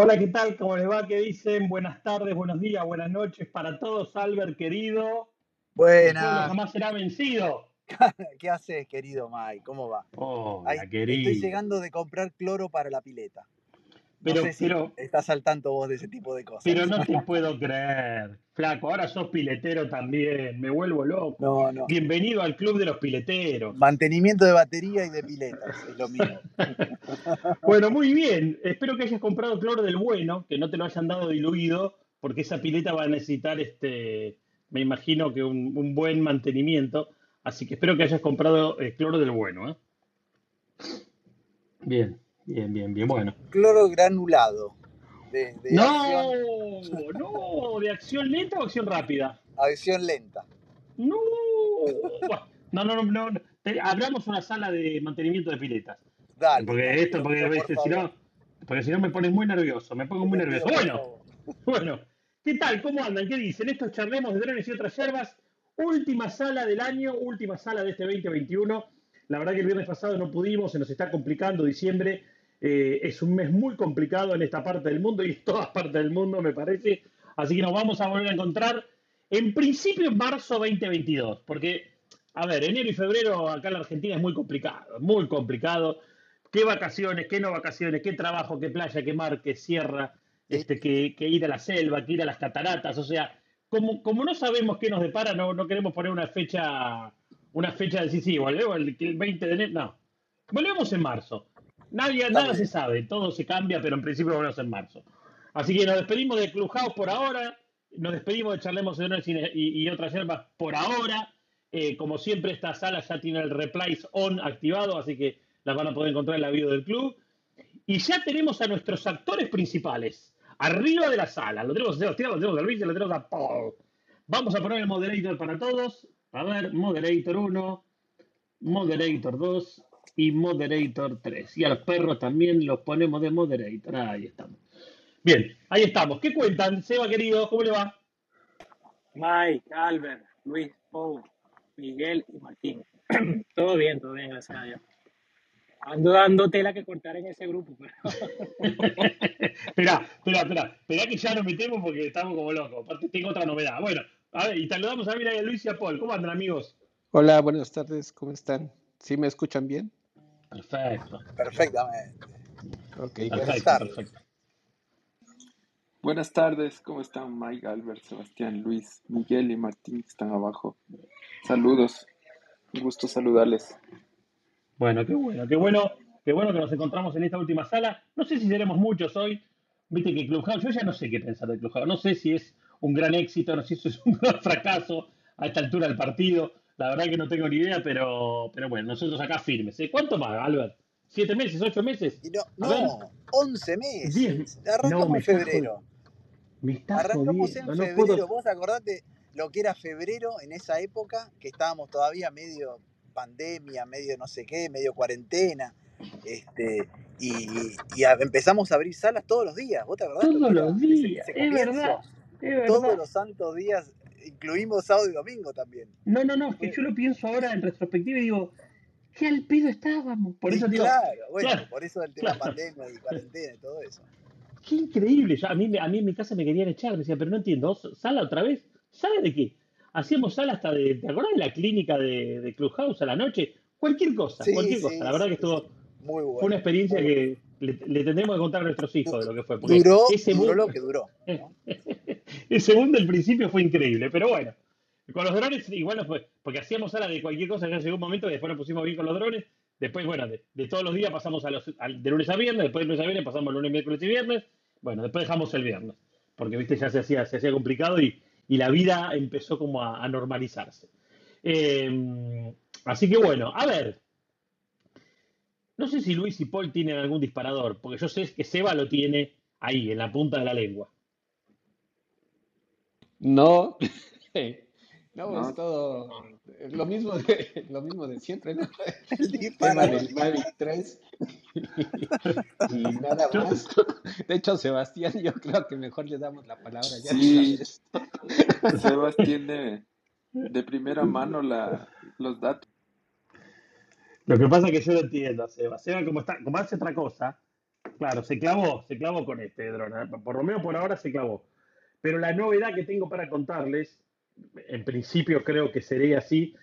Hola, ¿qué tal? ¿Cómo les va? ¿Qué dicen? Buenas tardes, buenos días, buenas noches para todos. Albert, querido. El pueblo Buenas. jamás será vencido. ¿Qué haces, querido Mike? ¿Cómo va? Hola, Ay, estoy querido. llegando de comprar cloro para la pileta. No Pero, sé si pero, estás al tanto vos de ese tipo de pero cosas. no te puedo creer. Flaco, ahora sos piletero también. Me vuelvo loco. No, no. Bienvenido al club de los pileteros. Mantenimiento de batería y de piletas, es lo mismo. Bueno, muy bien. Espero que hayas comprado cloro del bueno, que no te lo hayan dado diluido, porque esa pileta va a necesitar, este, me imagino que un, un buen mantenimiento. Así que espero que hayas comprado eh, cloro del bueno, ¿eh? Bien, bien, bien, bien. Bueno. Cloro granulado. De, de No, acción, no, ¿de acción lenta o acción rápida? acción lenta. No. No, no, no, no. Abramos una sala de mantenimiento de piletas. Dale, Porque esto, porque a veces si no, porque si no me pones muy nervioso, me pongo muy nervioso. Bueno, bueno, ¿qué tal? ¿Cómo andan? ¿Qué dicen? Estos charlemos de drones y otras yerbas. Última sala del año, última sala de este 2021. La verdad que el viernes pasado no pudimos, se nos está complicando diciembre. Eh, es un mes muy complicado en esta parte del mundo y en todas partes del mundo, me parece. Así que nos vamos a volver a encontrar en principio en marzo 2022, porque, a ver, enero y febrero acá en la Argentina es muy complicado, muy complicado. ¿Qué vacaciones, qué no vacaciones, qué trabajo, qué playa, qué mar, qué sierra, este, que, ir a la selva, que ir a las cataratas? O sea, como, como no sabemos qué nos depara, no, no queremos poner una fecha, una fecha de decir, sí, volvemos el 20 de enero. No, volvemos en marzo. Nadie, nada se sabe, todo se cambia, pero en principio volvemos en marzo. Así que nos despedimos de Clubhouse por ahora, nos despedimos de Charlemos de y, y, otras yerbas por ahora. Eh, como siempre, esta sala ya tiene el replays on activado, así que las van a poder encontrar en la video del club. Y ya tenemos a nuestros actores principales arriba de la sala. Lo tenemos a Sebastián, lo tenemos a Luis lo tenemos a Paul. Vamos a poner el moderator para todos. A ver, moderator 1, moderator 2 y moderator 3. Y a los perros también los ponemos de moderator. Ahí estamos. Bien, ahí estamos. ¿Qué cuentan? Seba, querido, ¿cómo le va? Mike, Albert, Luis, Paul, Miguel y Martín. todo bien, todo bien, gracias a Dios. Ando dando tela que cortar en ese grupo, pero Esperá, esperá, esperá. Esperá que ya nos metemos porque estamos como locos. Aparte tengo otra novedad. Bueno, a ver, y saludamos a Mira y a Luis y a Paul. ¿Cómo andan, amigos? Hola, buenas tardes, ¿cómo están? ¿Sí me escuchan bien? Perfecto, Perfectamente. Ok, Buenas perfecto, tardes. perfecto. Buenas tardes, ¿cómo están Mike, Albert, Sebastián, Luis, Miguel y Martín que están abajo? Saludos, un gusto saludarles. Bueno, qué bueno, qué bueno, qué bueno que nos encontramos en esta última sala. No sé si seremos muchos hoy. Viste que Clubhouse, yo ya no sé qué pensar de Clubhouse. No sé si es un gran éxito, no sé si es un gran fracaso a esta altura del partido. La verdad que no tengo ni idea, pero, pero bueno, nosotros acá firmes. ¿eh? ¿Cuánto más, Albert? ¿Siete meses? ¿Ocho meses? No, no, 11 diez. meses. No, Arrancamos en febrero. Me está Arrancamos jodiendo. en No febrero. puedo. Vos acordate lo que era febrero en esa época, que estábamos todavía medio pandemia, medio no sé qué, medio cuarentena. Este, y, y a- empezamos a abrir salas todos los días. ¿Vos te acordás Todos los días. Es verdad, Todos los santos días, incluimos sábado y domingo también. No, no, no, es que yo lo pienso ahora en retrospectiva y digo, qué al pedo estábamos. Por eso digo, claro, bueno, claro, por eso el tema claro. pandemia y cuarentena y todo eso. Qué increíble. Ya, a, mí, a mí en mi casa me querían echar. Me decían, pero no entiendo, ¿sala otra vez? ¿Sala de qué? Hacíamos sala hasta de, ¿te acordás de la clínica de, de Clubhouse a la noche? Cualquier cosa, Sí, cualquier cosa. La verdad que estuvo. Muy fue una bueno, experiencia bueno. que le, le tendremos que contar a nuestros hijos de lo que fue. Duró, ese duró lo que duró, ¿no? ese boom del principio fue increíble. Pero bueno, con los drones igual no fue, porque hacíamos sala de cualquier cosa, ya llegó un momento que después nos pusimos bien con los drones. Después, bueno, de, de todos los días pasamos a los, al- de lunes a viernes, después de lunes a viernes pasamos lunes, miércoles y viernes. Bueno, después dejamos el viernes, porque viste, ya se hacía, se hacía complicado y, y la vida empezó como a, a normalizarse. Eh, así que bueno, a ver, no sé si Luis y Paul tienen algún disparador, porque yo sé que Seba lo tiene ahí, en la punta de la lengua. No, no, es todo lo mismo de, lo mismo de siempre, ¿no? El Tema del Mavic 3 y nada más. De hecho, Sebastián, yo creo que mejor le damos la palabra ya sí, vez. Sebas tiene de primera mano la, los datos. Lo que pasa es que yo lo entiendo a Seba. Seba, como, está, como hace otra cosa, Claro, se clavó, se clavó con este dron. ¿eh? Por lo menos por ahora se clavó. Pero la novedad que tengo para contarles, en principio creo que sería así.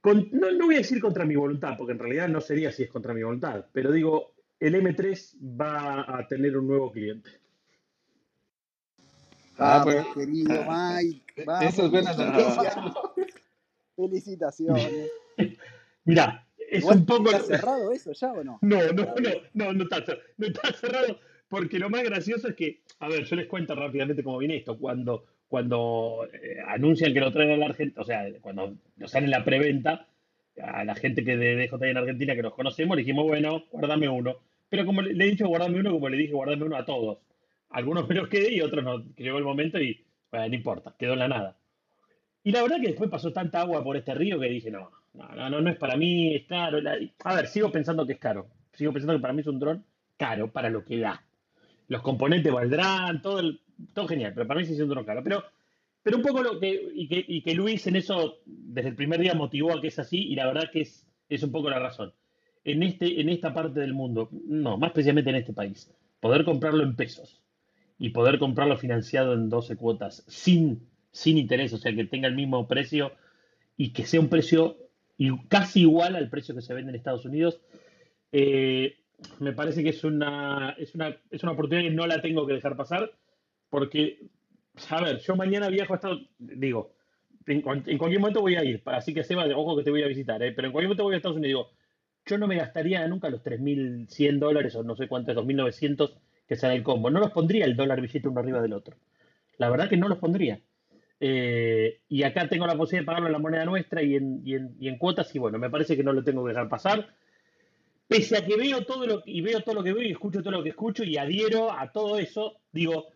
con- no, no voy a decir contra mi voluntad, porque en realidad no sería si es contra mi voluntad, pero digo, el M3 va a tener un nuevo cliente. Ah, Vamos, pues, querido Ah, Mike. Vamos, eso es buena Felicitaciones. Mirá, es un poco... ¿está cerrado eso ya o no? No, no, no, no, no está, cer- no está cerrado, porque lo más gracioso es que, a ver, yo les cuento rápidamente cómo viene esto. Cuando, cuando eh, anuncian que lo traen a la Argentina, o sea, cuando nos sale la preventa, a la gente que de DJI en Argentina que nos conocemos, le dijimos, bueno, guardame uno. Pero como le, he dicho guardame uno, como le dije guardame uno a todos. Algunos me los quedé y otros no, llegó el momento y, bueno, no importa, quedó en la nada. Y la verdad que después pasó tanta agua por este río que dije, no, no, no, no, no es para mí, es caro. A ver, sigo pensando que es caro. Sigo pensando que para mí es un dron caro para lo que da. Los componentes valdrán, todo, el- todo genial, pero para mí sí es un dron caro. Pero, pero un poco lo que y, que, y que Luis en eso desde el primer día motivó a que es así y la verdad que es, es un poco la razón. En, este, en esta parte del mundo, no, más precisamente en este país, poder comprarlo en pesos y poder comprarlo financiado en 12 cuotas sin, sin interés, o sea, que tenga el mismo precio y que sea un precio i- casi igual al precio que se vende en Estados Unidos, eh, me parece que es una, es, una, es una oportunidad que no la tengo que dejar pasar, porque, a ver, yo mañana viajo a Estados digo, en, cual- en cualquier momento voy a ir, así que Seba, ojo que te voy a visitar, eh, pero en cualquier momento voy a Estados Unidos, digo, yo no me gastaría nunca los 3.100 dólares o no sé cuánto es, 2.900 que sale el combo, no los pondría el dólar billete uno arriba del otro. La verdad que no los pondría. Eh, y acá tengo la posibilidad de pagarlo en la moneda nuestra y en, cuotas, y bueno, me parece que no lo tengo que dejar pasar. Pese a que veo todo lo y veo todo lo que veo y escucho todo lo que escucho y adhiero a todo eso, digo,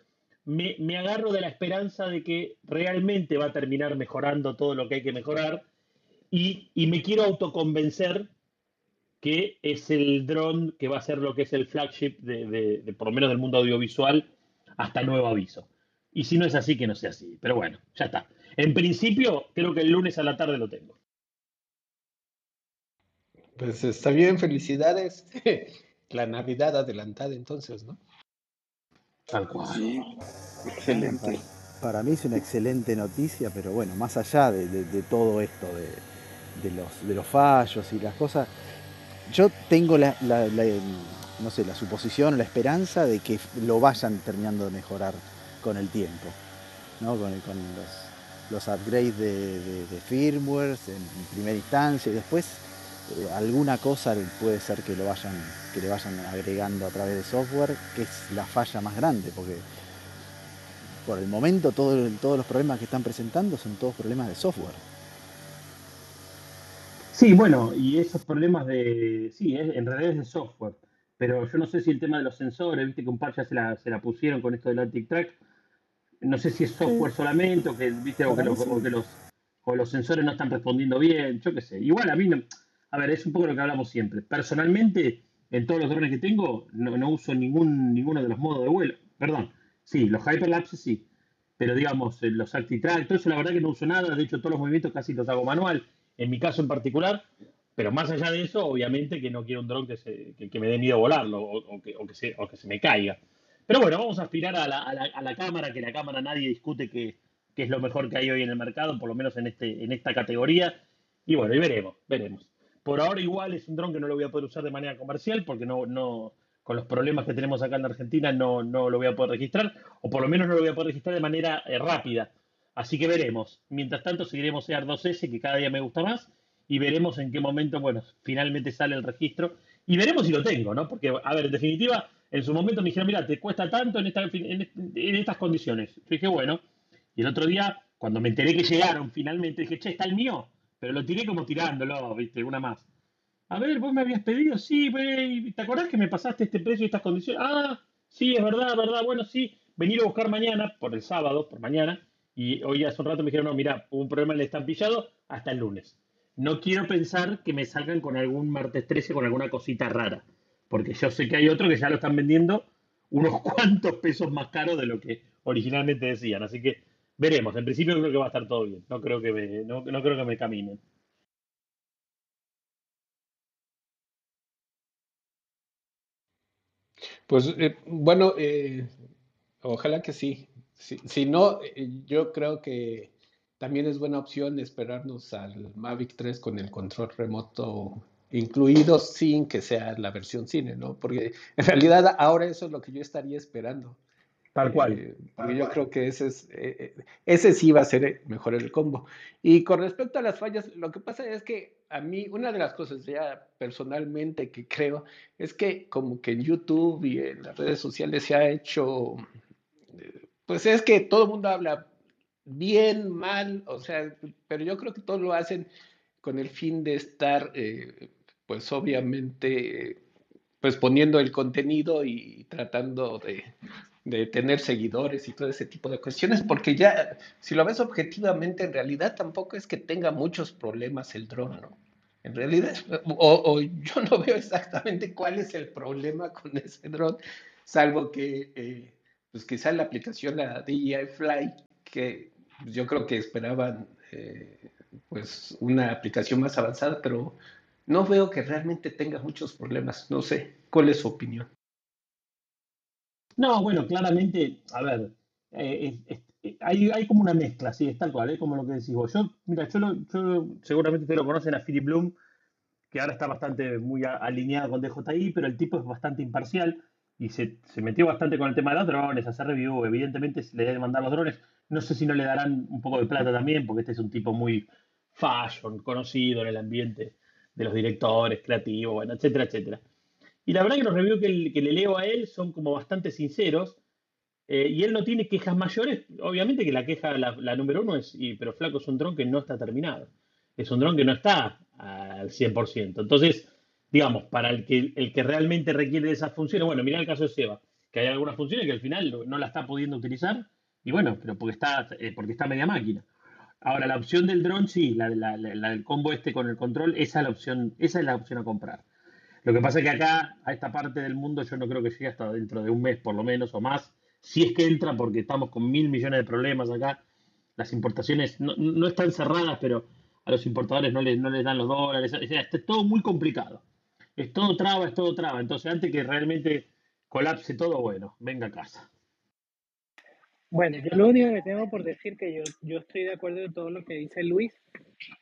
me, agarro de la esperanza de que realmente va a terminar mejorando todo lo que hay que mejorar y, me quiero autoconvencer que es el dron que va a ser lo que es el flagship de- de por lo menos del mundo audiovisual hasta nuevo aviso. Y si no es así, que no sea así. Pero bueno, ya está. En principio, creo que el lunes a la tarde lo tengo. Pues está bien, felicidades. La Navidad adelantada entonces, ¿no? Tal cual. Sí, excelente. Para mí es una excelente noticia, pero bueno, más allá de, de- de todo esto, de, de los, de los fallos y las cosas, yo tengo la, la- la, no sé, la suposición, la esperanza de que lo vayan terminando de mejorar con el tiempo, ¿no? con, los, los upgrades de, de, firmware en primera instancia y después eh, alguna cosa puede ser que lo vayan que le vayan agregando a través de software, que es la falla más grande, porque por el momento todo todos los problemas que están presentando son todos problemas de software. Sí, bueno, y esos problemas de. Sí, en realidad es de software. Pero yo no sé si el tema de los sensores, viste que un par ya se la, se la pusieron con esto del anti-track. No sé si es software solamente o que, viste, o que, los, o que los, o los sensores no están respondiendo bien, yo qué sé. Igual a mí, no- a ver, es un poco lo que hablamos siempre. Personalmente, en todos los drones que tengo, no, no uso ningún, ninguno de los modos de vuelo. Perdón, sí, los hyperlapses sí. Pero digamos, eh, los ActiTrack, todo eso la verdad que no uso nada. De hecho, todos los movimientos casi los hago manual. En mi caso en particular, pero más allá de eso, obviamente que no quiero un dron que, se, que, que me dé miedo volarlo o, o que, o, que se, o que se me caiga. Pero bueno, vamos a aspirar a la, a la, a la cámara, que la cámara nadie discute que, que, es lo mejor que hay hoy en el mercado, por lo menos en, este, en esta categoría. Y bueno, y veremos, veremos. Por ahora igual es un dron que no lo voy a poder usar de manera comercial porque no, no, con los problemas que tenemos acá en la Argentina no, no lo voy a poder registrar, o por lo menos no lo voy a poder registrar de manera eh, rápida. Así que veremos. Mientras tanto seguiremos EAR2S, que cada día me gusta más, y veremos en qué momento, bueno, finalmente sale el registro. Y veremos si lo tengo, ¿no? Porque, a ver, en definitiva, en su momento me dijeron, mira, te cuesta tanto en, esta, en estas condiciones. Dije, bueno. Y el otro día, cuando me enteré que llegaron finalmente, dije, che, está el mío. Pero lo tiré como tirándolo, ¿viste? Una más. A ver, vos me habías pedido, sí, güey, ¿te acordás que me pasaste este precio y estas condiciones? Ah, sí, es verdad, verdad, bueno, sí, venir a buscar mañana, por el sábado, por mañana, y hoy hace un rato me dijeron, no, mira, hubo un problema en el estampillado, hasta el lunes. No quiero pensar que me salgan con algún martes 13, con alguna cosita rara, porque yo sé que hay otro que ya lo están vendiendo unos cuantos pesos más caro de lo que originalmente decían, así que veremos, en principio creo que va a estar todo bien, no creo que me, no, no creo que me caminen. Pues eh, bueno, eh, ojalá que sí. Si, no, eh, yo creo que también es buena opción esperarnos al Mavic 3 con el control remoto incluido sin que sea la versión cine, ¿no? Porque en realidad ahora eso es lo que yo estaría esperando. Tal cual. Eh, porque yo creo que ese, es, eh, eh, ese sí va a ser mejor el combo. Y con respecto a las fallas, lo que pasa es que a mí, una de las cosas ya personalmente que creo es que como que en YouTube y en las redes sociales se ha hecho, pues es que todo el mundo habla bien, mal, o sea, pero yo creo que todos lo hacen con el fin de estar, pues obviamente, pues poniendo el contenido y tratando de, de tener seguidores y todo ese tipo de cuestiones, porque ya, si lo ves objetivamente, en realidad tampoco es que tenga muchos problemas el dron, ¿no? En realidad, o, yo no veo exactamente cuál es el problema con ese dron, salvo que, eh, pues quizá la aplicación, la DJI Fly, que yo creo que esperaban, eh, pues, una aplicación más avanzada, pero no veo que realmente tenga muchos problemas. No sé, ¿cuál es su opinión? No, bueno, claramente, a ver, eh, eh, hay, hay, como una mezcla, sí, es tal cual, es como lo que decís vos. Yo, mira, yo, yo seguramente ustedes lo conocen a Philip Bloom, que ahora está bastante muy alineado con DJI, pero el tipo es bastante imparcial y se, se, metió bastante con el tema de los drones, hacer review, evidentemente le deben mandar los drones. No sé si no le darán un poco de plata también, porque este es un tipo muy fashion, conocido en el ambiente de los directores, creativos, etcétera, etcétera. Y la verdad que los reviews que, le leo a él son como bastante sinceros. Eh, y él no tiene quejas mayores. Obviamente que la queja, la, número uno es, y, pero flaco, es un dron que no está terminado. Es un dron que no está al 100%. Entonces, digamos, para el que, el que realmente requiere de esas funciones, bueno, mira el caso de Seba, que hay algunas funciones que al final no la está pudiendo utilizar. Y bueno, pero porque está, eh, porque está media máquina. Ahora, la opción del dron, sí, la, la, del combo este con el control, esa es la opción, esa es la opción a comprar. Lo que pasa es que acá, a esta parte del mundo, yo no creo que llegue hasta dentro de un mes por lo menos o más. Si es que entra, porque estamos con mil millones de problemas acá. Las importaciones no, están cerradas, pero a los importadores no les, no les dan los dólares. O sea, es todo muy complicado. Es todo traba, es todo traba. Entonces, antes que realmente colapse todo, bueno, venga a casa. Bueno, yo lo único que tengo por decir que yo, yo estoy de acuerdo en todo lo que dice Luis.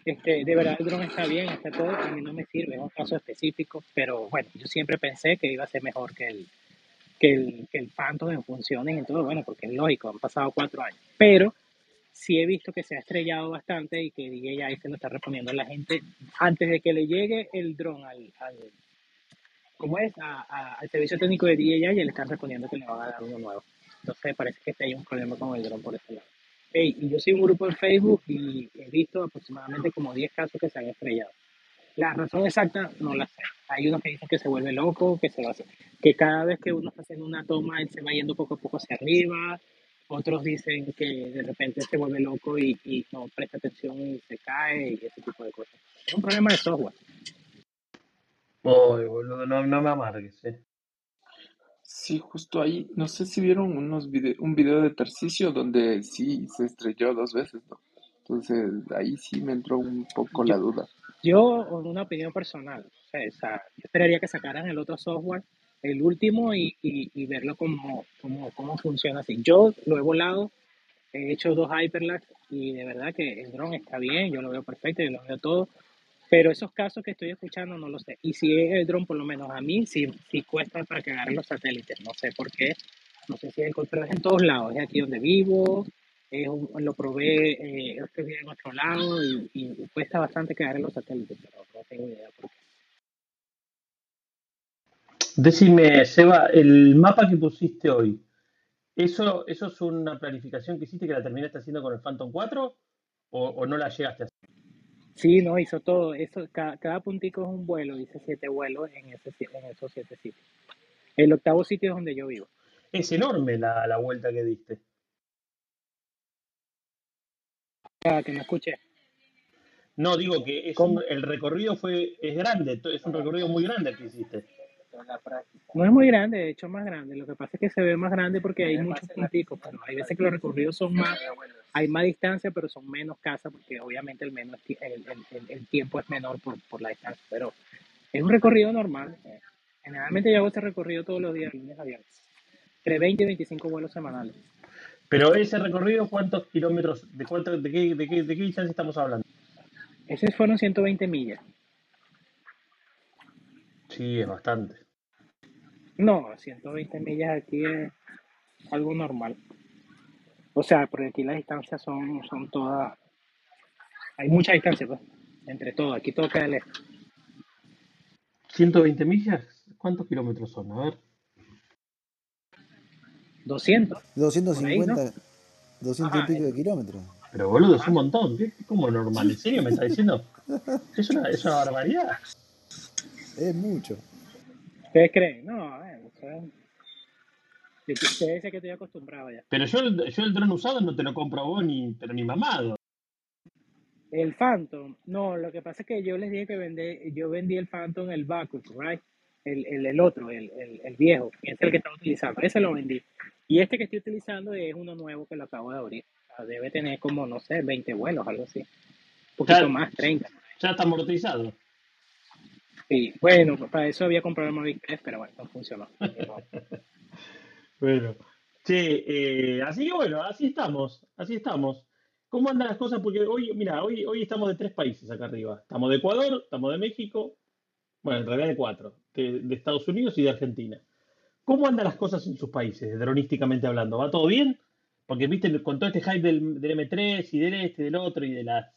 Este, de verdad el dron está bien, está todo, a mí no me sirve, es un caso específico, pero bueno, yo siempre pensé que iba a ser mejor que el, que el, que el Phantom en funciones y todo, bueno, porque es lógico, han pasado cuatro años, pero sí he visto que se ha estrellado bastante y que DJI se lo está respondiendo a la gente antes de que le llegue el dron al, ¿cómo es? A, al servicio técnico de DJI y le están respondiendo que le van a dar uno nuevo. Entonces parece que hay un problema con el dron por ese lado. Hey, y yo soy un grupo en Facebook y he visto aproximadamente como 10 casos que se han estrellado. La razón exacta no la sé. Hay unos que dicen que se vuelve loco, que se va a hacer, que cada vez que uno está haciendo una toma, él se va yendo poco a poco hacia arriba. Otros dicen que de repente se vuelve loco y, y no presta atención y se cae y ese tipo de cosas. Es un problema de software. Boludo, no, no me amargues, eh. Sí, justo ahí, no sé si vieron unos un video de Tarcisio donde sí se estrelló dos veces, ¿no? Entonces ahí sí me entró un poco la duda. Yo, una opinión personal, o sea, yo esperaría que sacaran el otro software, el último, y, y, verlo como, como, cómo funciona así. Yo lo he volado, he hecho dos Hyperlapse y de verdad que el drone está bien, yo lo veo perfecto, yo lo veo todo, pero esos casos que estoy escuchando no lo sé. Y si es el dron, por lo menos a mí, sí, sí cuesta para que agarren los satélites. No sé por qué. No sé si es, pero en todos lados. Es aquí donde vivo, es lo probé, eh, estoy en otro lado y, cuesta bastante que agarren los satélites, pero no tengo idea por qué. Decime, Seba, el mapa que pusiste hoy, ¿eso, ¿eso es una planificación que hiciste que la terminaste haciendo con el Phantom 4 o, o no la llegaste a hacer? Sí, no, hizo todo. Eso, cada, cada puntico es un vuelo, dice siete vuelos en, ese, en esos siete sitios. El octavo sitio es donde yo vivo. Es enorme la, la vuelta que diste. Ah, que me escuché. No, digo que es el recorrido fue es grande, es un recorrido muy grande que hiciste. No es muy grande, de hecho más grande. Lo que pasa es que se ve más grande porque hay muchos punticos, pero hay veces que los recorridos son más, hay más distancia, pero son menos casas porque obviamente el, menos, el, el, el tiempo es menor por, por, la distancia. Pero es un recorrido normal. Generalmente yo hago este recorrido todos los días, lunes a viernes. Entre 20 y 25 vuelos semanales. Pero ese recorrido, ¿cuántos kilómetros, de, cuánto, de, qué, de, qué, de qué distancia estamos hablando? Esos fueron 120 millas. Sí, es bastante. No, 120 millas aquí es algo normal. O sea, porque aquí las distancias son, son todas... Hay mucha distancia, pues, entre todo. Aquí todo queda lejos. 120 millas, ¿cuántos kilómetros son? A ver. 200. 250, Por ahí, 200 y Ajá, pico de kilómetros. Pero boludo, es un montón. ¿Qué? ¿Cómo normal? ¿En serio me está diciendo? Es una, es una barbaridad. Es mucho. ¿Ustedes creen? No, yo- Ustedes dicen que estoy acostumbrado ya. Pero yo, el- yo el dron usado no te lo compro vos ni, pero ni mamado. El Phantom, no, lo que pasa es que yo les dije que vendé, yo vendí el Phantom, el backup, right? El, el, el otro, el, el, el viejo, que es el que estaba utilizando, ese lo vendí. Y este que estoy utilizando es uno nuevo que lo acabo de abrir. O sea, debe tener como, no sé, 20 vuelos, algo así. Un poquito Ya, más, 30. ya está amortizado. Sí, bueno, para eso había comprado el Mavic 3, pero bueno, no funcionó. Bueno, che, eh, así que bueno, así estamos, así estamos. ¿Cómo andan las cosas? Porque hoy, mira, hoy, hoy estamos de tres países acá arriba. Estamos de Ecuador, estamos de México, bueno, en realidad de cuatro, de, de Estados Unidos y de Argentina. ¿Cómo andan las cosas en sus países, dronísticamente hablando? ¿Va todo bien? Porque, viste, con todo este hype del, del M3 y del este, del otro y de las...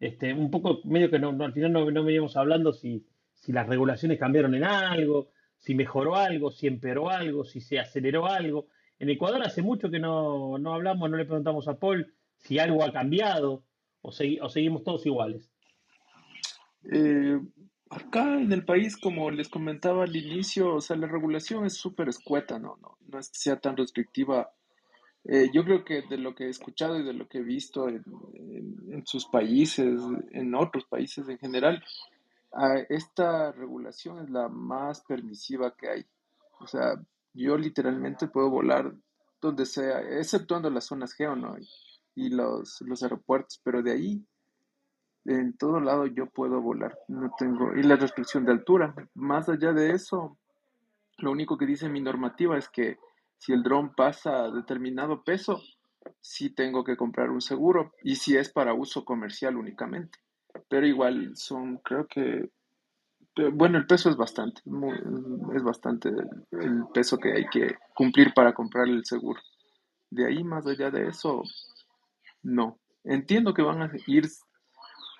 Este, un poco, medio que no, no, al final no, no veníamos hablando si, si las regulaciones cambiaron en algo, si mejoró algo, si empeoró algo, si se aceleró algo. En Ecuador hace mucho que no, no hablamos, no le preguntamos a Paul si algo ha cambiado o, segui- o seguimos todos iguales. Eh, acá en el país, como les comentaba al inicio, o sea, la regulación es súper escueta, ¿no? No, no es que sea tan restrictiva. Eh, yo creo que de lo que he escuchado y de lo que he visto en, en- en sus países, en otros países en general, esta regulación es la más permisiva que hay. O sea, yo literalmente puedo volar donde sea, exceptuando las zonas geo, ¿no? Y, los, los aeropuertos, pero de ahí en todo lado yo puedo volar, no tengo, y la restricción de altura. Más allá de eso, lo único que dice mi normativa es que si el dron pasa determinado peso, sí tengo que comprar un seguro, y si es para uso comercial únicamente. Pero igual son, creo que, eh, bueno, el peso es bastante, es bastante el, peso que hay que cumplir para comprar el seguro. De ahí, más allá de eso, no. Entiendo que van a ir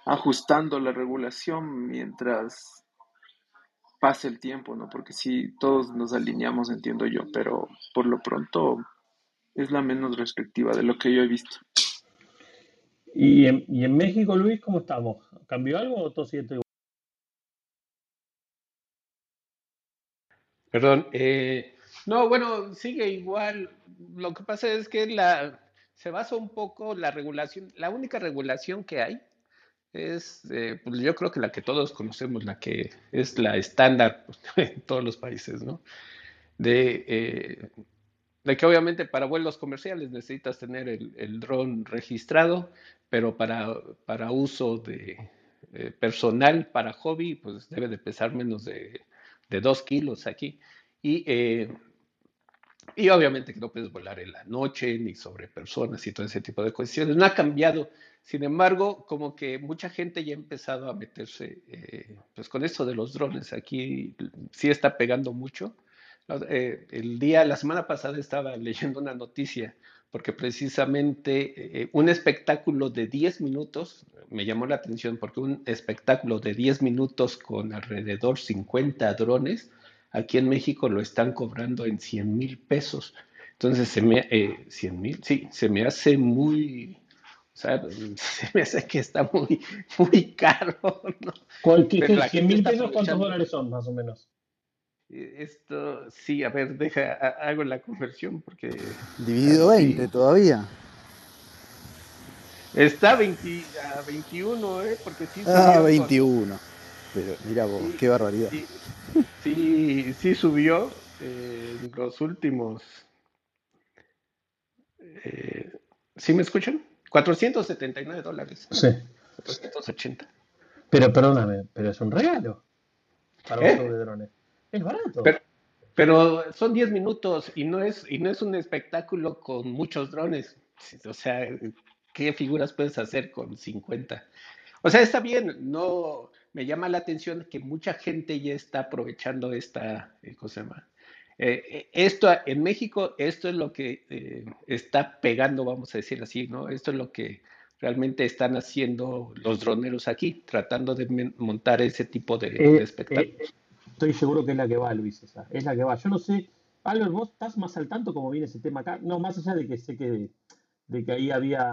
ajustando la regulación mientras pase el tiempo, ¿no? Porque si todos nos alineamos, entiendo yo, pero por lo pronto es la menos restrictiva de lo que yo he visto. ¿Y en, México, Luis, cómo estamos? ¿Cambió algo o todo sigue igual? Perdón. eh, no, bueno, sigue igual. Lo que pasa es que la, se basa un poco la regulación, la única regulación que hay es, eh, pues yo creo que la que todos conocemos, la que es la estándar pues, en todos los países, ¿no? De, eh, de que obviamente para vuelos comerciales necesitas tener el, el dron registrado, pero para, para uso de eh, personal, para hobby, pues debe de pesar menos de, de dos kilos aquí. Y, eh, y obviamente que no puedes volar en la noche, ni sobre personas y todo ese tipo de cuestiones. No ha cambiado. Sin embargo, como que mucha gente ya ha empezado a meterse eh, pues con esto de los drones. Aquí sí está pegando mucho. Eh, el día, la semana pasada estaba leyendo una noticia porque precisamente eh, un espectáculo de 10 minutos me llamó la atención porque un espectáculo de 10 minutos con alrededor 50 drones aquí en México lo están cobrando en 100 mil pesos. Entonces, se me, eh, 100 mil, sí, se me hace muy, o sea, se me hace que está muy, muy caro, ¿no? ¿Cuál- qué- Pero qué- la 100 gente mil pesos, ¿cuántos dólares son, más o menos? Eh, Esto, sí, a ver, deja, ha- hago la conversión porque Dividido así 20 todavía. está 20 a 21, ¿eh? Porque sí Ah, subió con, 21. Pero mira vos, sí, qué barbaridad. sí, sí, sí subió eh, en los últimos, eh, ¿sí me escuchan? 479 dólares, Sí. 480. Pero perdóname, pero es un regalo para un show ¿Eh? de drones. Es barato. Pero, son 10 minutos y no, es, y no es un espectáculo con muchos drones. O sea, ¿qué figuras puedes hacer con 50? O sea, está bien, no me llama la atención que mucha gente ya está aprovechando esta, eh, ¿cómo se llama? Eh, eh, esto en México, esto es lo que está pegando, vamos a decir así, ¿no? Esto es lo que realmente están haciendo los droneros aquí, tratando de montar ese tipo de, espectáculos estoy seguro que es la que va, Luis, esa. Es la que va. Yo no sé, Albert, vos estás más al tanto cómo viene ese tema acá. No, más allá de que sé que, de que ahí había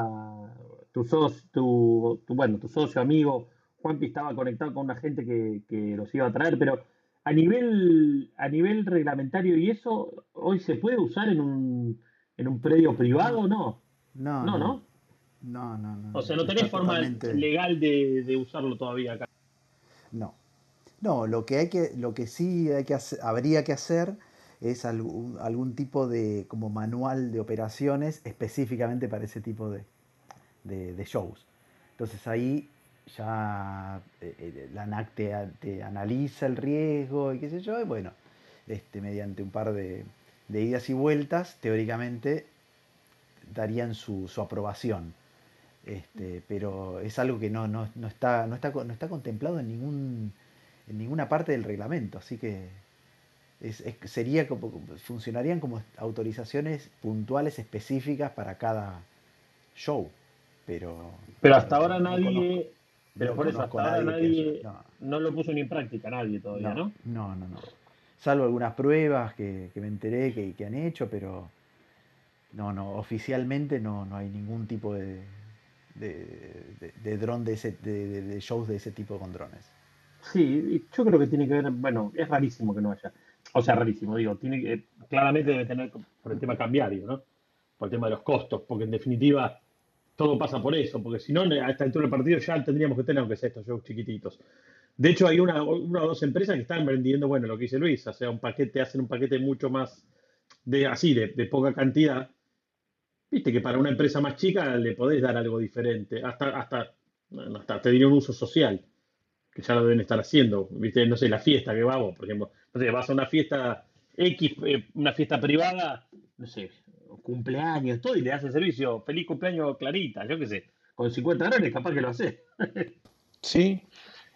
tu socio, tu, bueno, tu socio, amigo, Juanpi estaba conectado con una gente que, que, los iba a traer, pero a nivel, a nivel reglamentario y eso, ¿hoy se puede usar en un, en un predio privado o no? No, no, no. No, no, no. O sea, no tenés forma legal de, de usarlo todavía acá. No, no, lo que, hay que, lo que sí hay que habría que hacer es algún, algún, tipo de como manual de operaciones específicamente para ese tipo de, de, shows. Entonces ahí ya eh, eh, la ANAC te, analiza el riesgo y qué sé yo, y bueno, este, mediante un par de, de idas y vueltas, teóricamente darían su, su aprobación. Este, pero es algo que no, no, no, está, no, está, no está contemplado en ningún en ninguna parte del reglamento, así que sería como, funcionarían como autorizaciones puntuales específicas para cada show, pero pero hasta ahora nadie pero por eso hasta ahora nadie no. lo puso ni en práctica nadie todavía, ¿no? No, no, no. Salvo algunas pruebas que, me enteré que, han hecho, pero no, no, oficialmente no, no hay ningún tipo de, de, de, dron de, ese, de shows de ese tipo con drones. Sí, yo creo que tiene que ver, bueno, es rarísimo que no haya. O sea, rarísimo, digo, tiene que, claramente debe tener por el tema cambiario, ¿no? Por el tema de los costos, porque en definitiva todo pasa por eso, porque si no, a esta altura del partido ya tendríamos que tener, aunque sea estos shows chiquititos. De hecho, hay una, una o dos empresas que están vendiendo, bueno, lo que dice Luis, o sea, un paquete, hacen un paquete mucho más de así, de, de poca cantidad. Viste que para una empresa más chica le podés dar algo diferente, hasta, hasta, hasta te diría un uso social ya lo deben estar haciendo. ¿Viste? No sé, la fiesta que vamos, por ejemplo. No sé, vas a una fiesta X, eh, una fiesta privada, no sé, cumpleaños, todo, y le hace servicio. Feliz cumpleaños Clarita, yo qué sé. Con 50 dólares capaz que lo hace. sí.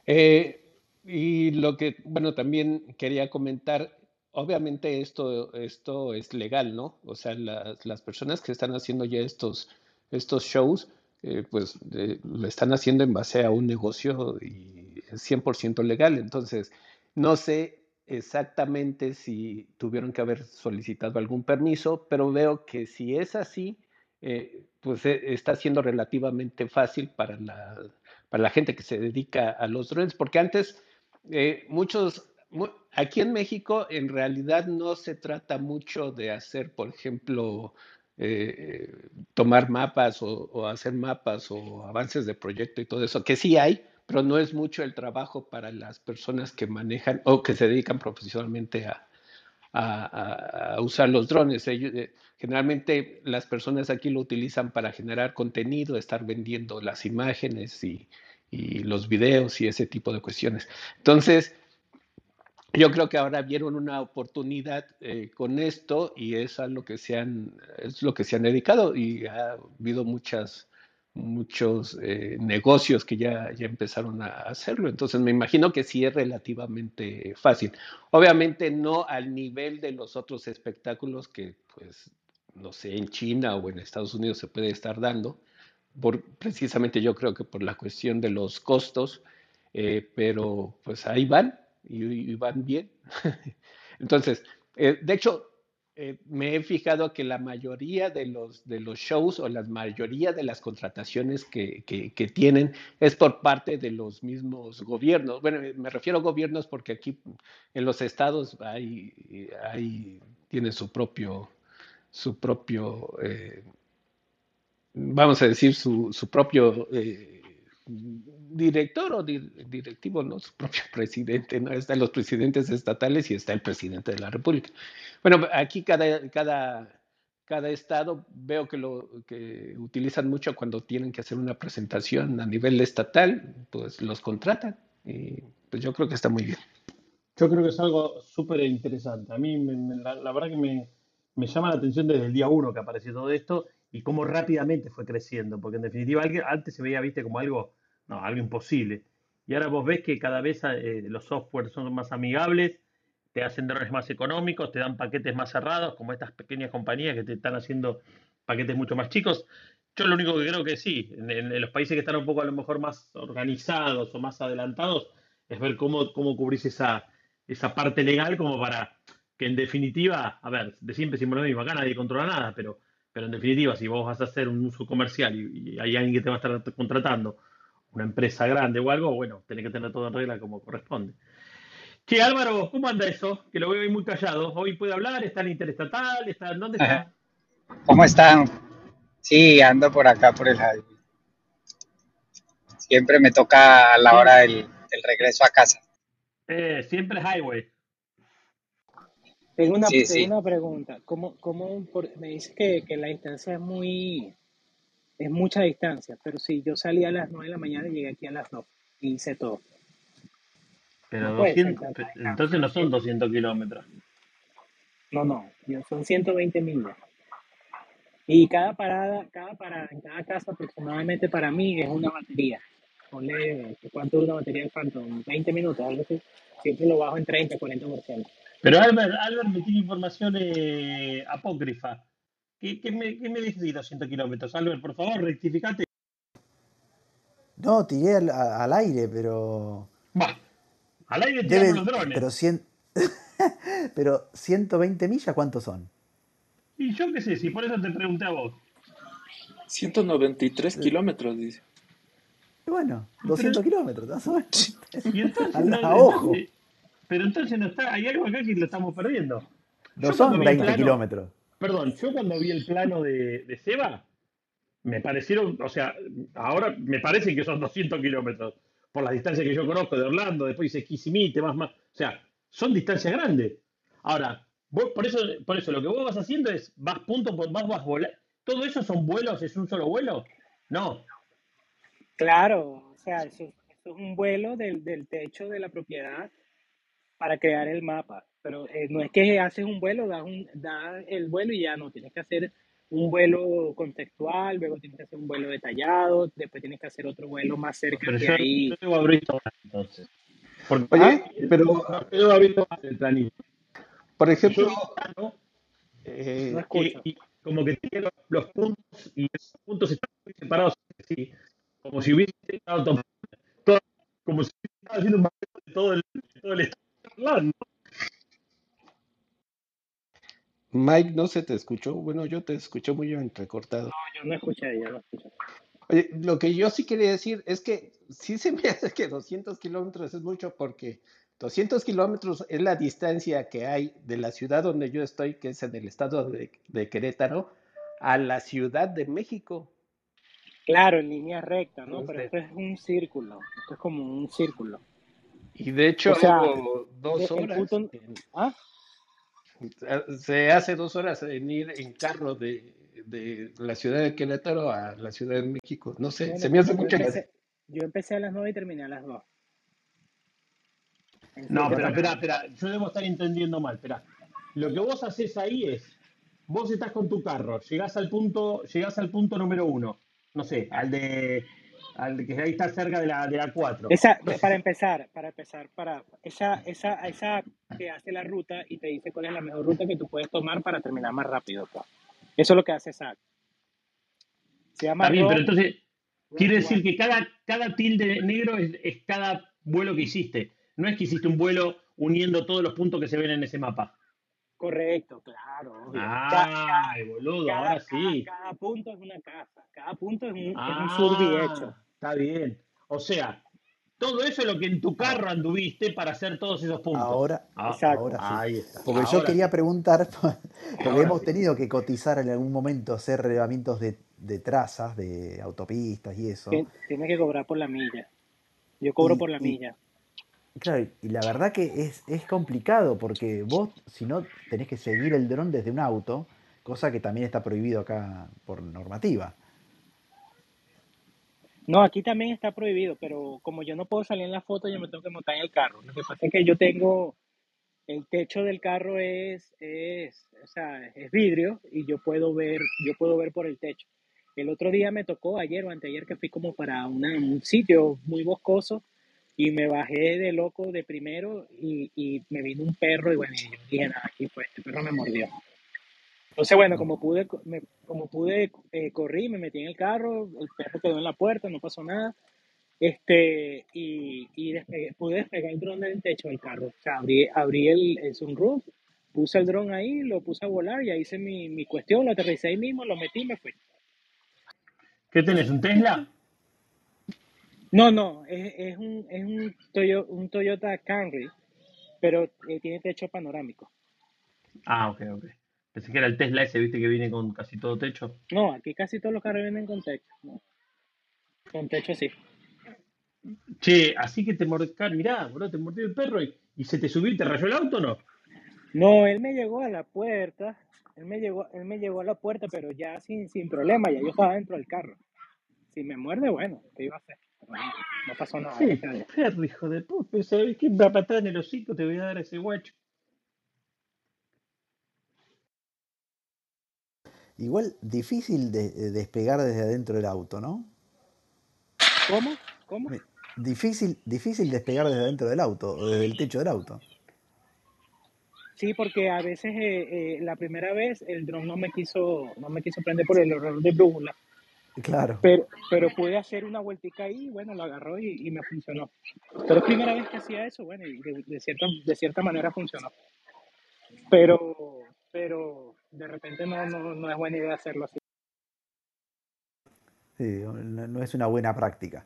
Eh, y lo que, bueno, también quería comentar, obviamente esto, esto es legal, ¿no? O sea, las, personas que están haciendo ya estos, estos shows, eh, pues lo están haciendo en base a un negocio y 100% legal. Entonces, no sé exactamente si tuvieron que haber solicitado algún permiso, pero veo que si es así, eh, pues eh, está siendo relativamente fácil para la, para la gente que se dedica a los drones, porque antes muchos, aquí en México en realidad no se trata mucho de hacer, por ejemplo, eh, tomar mapas o, hacer mapas o avances de proyecto y todo eso, que sí hay, pero no es mucho el trabajo para las personas que manejan o que se dedican profesionalmente a, usar los drones. Eh, generalmente las personas aquí lo utilizan para generar contenido, estar vendiendo las imágenes y, los videos y ese tipo de cuestiones. Entonces, yo creo que ahora vieron una oportunidad eh, con esto y es a que se han, es lo que se han dedicado y ha habido muchas, muchos eh, negocios que ya, ya empezaron a hacerlo. Entonces me imagino que sí es relativamente fácil. Obviamente no al nivel de los otros espectáculos que, pues, no sé, en China o en Estados Unidos se puede estar dando, por, precisamente yo creo que por la cuestión de los costos, eh, pero pues ahí van y, van bien. Entonces, eh, de hecho, eh, me he fijado que la mayoría de los, de los shows o la mayoría de las contrataciones que, que, tienen es por parte de los mismos gobiernos. Bueno, me refiero a gobiernos porque aquí en los estados hay, hay tienen su propio, su propio, eh, vamos a decir, su, su propio director o directivo, no su propio presidente, ¿no? Están los presidentes estatales y está el presidente de la República. Bueno, aquí cada, cada, cada estado veo que lo que utilizan mucho cuando tienen que hacer una presentación a nivel estatal, pues los contratan y pues yo creo que está muy bien. Yo creo que es algo súper interesante. A mí, me- la, la verdad que me, me llama la atención desde el día uno que apareció todo esto y cómo rápidamente fue creciendo, porque en definitiva antes se veía, viste, como algo, no, algo imposible. Y ahora vos ves que cada vez eh, los softwares son más amigables, te hacen drones más económicos, te dan paquetes más cerrados, como estas pequeñas compañías que te están haciendo paquetes mucho más chicos. Yo lo único que creo que sí, en los países que están un poco a lo mejor más organizados o más adelantados, es ver cómo, cómo cubrís esa, esa parte legal como para que en definitiva, a ver, de siempre decimos lo mismo, acá nadie controla nada, pero, pero en definitiva, si vos vas a hacer un uso comercial y, y hay alguien que te va a estar contratando, una empresa grande o algo, bueno, tenés que tener todo en regla como corresponde. Che, Álvaro, ¿cómo anda eso? Que lo veo ahí muy callado. ¿Hoy puede hablar? ¿Está en interestatal? ¿Está, ¿Dónde está? ¿Cómo están? Sí, ando por acá, por el highway. Siempre me toca a la hora del, del regreso a casa. Eh, siempre highway. Tengo una, Sí, tengo sí. una pregunta. ¿Cómo, cómo por- me dice que, que la distancia es muy, es mucha distancia, pero si yo salí a las 9 de la mañana y llegué aquí a las 2 y hice todo. Pero No puede ser 200, tanta pe- distancia. entonces no son 200 kilómetros. No, no, yo- son 120 millas. Y cada parada, cada parada en cada casa aproximadamente para mí es una batería. Ponle, ¿cuánto dura una batería del Phantom? 20 minutos, algo así. Siempre lo bajo en 30, 40%. Pero Albert, Albert me tiene información eh, apócrifa. ¿Qué, qué me, qué me dices de 200 kilómetros? Albert, por favor, rectificate. No, tiré al, a- al aire, pero. Bah, al aire tiramos Debe, los drones. pero, cien, pero 120 millas, ¿cuántos son? Y yo qué sé, si por eso te pregunté a vos. 193 kilómetros, dice. Y bueno, Pero, 200 kilómetros, más o menos. y entonces, no, a ojo. entonces- pero entonces no está, hay algo acá que lo estamos perdiendo. No Yo son vi el 20 plano, kilómetros. perdón, yo cuando vi el plano de, de Seba, me parecieron, o sea, ahora me parece que son 200 kilómetros, por las distancias que yo conozco de Orlando, después dice Kissimmee, más, más, o sea, son distancias grandes. Ahora, vos, por eso, por eso lo que vos vas haciendo es, vas punto por vas, vas volar. ¿Todo eso son vuelos? ¿Es un solo vuelo? No. Claro, o sea, eso, eso es un vuelo del, del techo de la propiedad para crear el mapa. Pero eh, no es que haces un vuelo, das, un, das el vuelo y ya no, tienes que hacer un vuelo contextual, luego tienes que hacer un vuelo detallado, después tienes que hacer otro vuelo más cerca Pero yo, ahí. yo más, entonces. Porque Oye, ¿Ah? pero, yo el planito. por Yo ejemplo, plano, No eh, escucho. y, y como que tiene los, los puntos y esos puntos están muy separados así, como si hubiese estado como si estaba haciendo un mapeo de todo el, de todo el estado Orlando. Mike, no se te escuchó. Bueno, yo te escuché muy entrecortado. No, yo no escuché, yo no escuché. Oye, lo que yo sí quería decir es que sí se me hace que 200 kilómetros es mucho porque 200 kilómetros es la distancia que hay de la ciudad donde yo estoy, que es en el estado de, de Querétaro, a la Ciudad de México. Claro, en línea recta, ¿no? Pero esto es un círculo, esto es como un círculo. Y de hecho, O sea, dos de- el horas, punto... en- ¿Ah? se hace dos horas en ir en carro de, de la ciudad de Querétaro a la Ciudad de México. No sé, se Bueno, me hace mucho. empecé, yo empecé a las 9 y terminé a las 2. En No, pero espera, espera, yo debo estar entendiendo mal, espera. Lo que vos haces ahí es, vos estás con tu carro, llegás al punto, llegás al punto número uno, no sé, al de, al que ahí está cerca de la, de la 4. Esa, para empezar, para empezar, para esa, esa, esa te hace la ruta y te dice cuál es la mejor ruta que tú puedes tomar para terminar más rápido. pues. Eso es lo que hace SAC. Se llama está bien, pero entonces quiere decir que cada, cada tilde negro es, es cada vuelo que hiciste. No es que hiciste un vuelo uniendo todos los puntos que se ven en ese mapa. Correcto, claro, obvio. Ay, boludo, Cada, ahora sí. cada punto es una casa, cada punto es un, es un survey hecho. Está bien. O sea, todo eso es lo que en tu carro anduviste para hacer todos esos puntos. Ahora, Ah, Exacto. ahora sí. ahí está. Porque yo quería sí. preguntar, porque Ahora hemos sí. tenido que cotizar en algún momento, hacer relevamientos de, de trazas, de autopistas y eso. Tien- Tienes que cobrar por la milla. Yo cobro Y, por la y, milla. claro, y la verdad que es, es complicado porque vos, si no, tenés que seguir el dron desde un auto, cosa que también está prohibido acá por normativa. No, aquí también está prohibido, pero como yo no puedo salir en la foto, yo me tengo que montar en el carro. Lo que pasa es que yo tengo, el techo del carro es, es, o sea, es vidrio y yo puedo ver, yo puedo ver por el techo. El otro día me tocó, ayer o anteayer, que fui como para un sitio muy boscoso y me bajé de loco de primero y, y me vino un perro y bueno, y yo dije, nada, aquí pues, este perro me mordió. Entonces, bueno, como pude, me- como pude, eh, corrí, me metí en el carro, el perro quedó en la puerta, no pasó nada. Este, y, y despegué- pude despegar el dron del techo del carro. O sea, abrí, abrí el, el sunroof, puse el dron ahí, lo puse a volar y ahí hice mi, mi cuestión, lo aterricé ahí mismo, lo metí y me fui. ¿Qué tenés? ¿Un Tesla? No, no, es, es un, es un, Toyo- un Toyota Camry, pero eh, tiene techo panorámico. Ah, ok, ok. Pensé que era el Tesla ese, viste, que viene con casi todo techo. No, aquí casi todos los carros vienen con techo. ¿no? Con techo sí. Che, así que te mordió, mirá, bro, te mordió el perro y, y se te subió y te rayó el auto, ¿no? No, él me llegó a la puerta, él me llegó, él me llegó a la puerta, pero ya sin, sin problema, ya yo estaba dentro del carro. Si me muerde, bueno, ¿qué iba a hacer? Pero no, no pasó nada, Sí, a perro, hijo de puta, ¿sabés qué? Una patada en el hocico te voy a dar a ese guacho. Igual difícil de, de despegar desde adentro del auto, ¿no? ¿Cómo? ¿Cómo? Difícil, difícil despegar desde adentro del auto, o desde el techo del auto. Sí, porque a veces eh, eh, la primera vez el dron no me quiso, no me quiso prender por el error de brújula, Claro. pero, pero pude hacer una vueltica ahí, bueno, lo agarró y, y me funcionó. Pero es primera vez que hacía eso, bueno, y de, de cierta, de cierta manera funcionó. Pero, pero de repente no, no, no es buena idea hacerlo así. Sí, no, no es una buena práctica.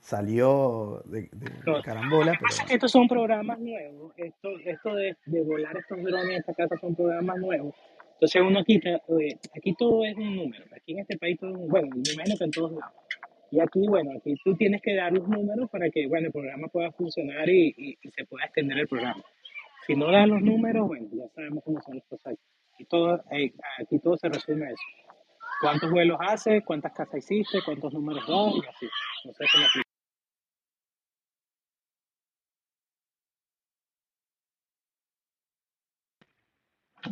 Salió de, de- No, carambola, pero que estos son programas nuevos. Esto, esto de, de volar estos drones en esta casa son programas nuevos. Entonces uno aquí, eh, aquí todo es un número. Aquí en este país todo es un, bueno, me imagino que en todos lados. Y aquí, bueno, aquí tú tienes que dar los números para que, bueno, el programa pueda funcionar y, y- y se pueda extender el programa. Si no das los números, bueno, ya sabemos cómo son las cosas aquí. Todo, eh, aquí todo se resume a eso. ¿Cuántos vuelos haces? ¿Cuántas casas hiciste? ¿Cuántos números das? Y así. No sé cómo explicar.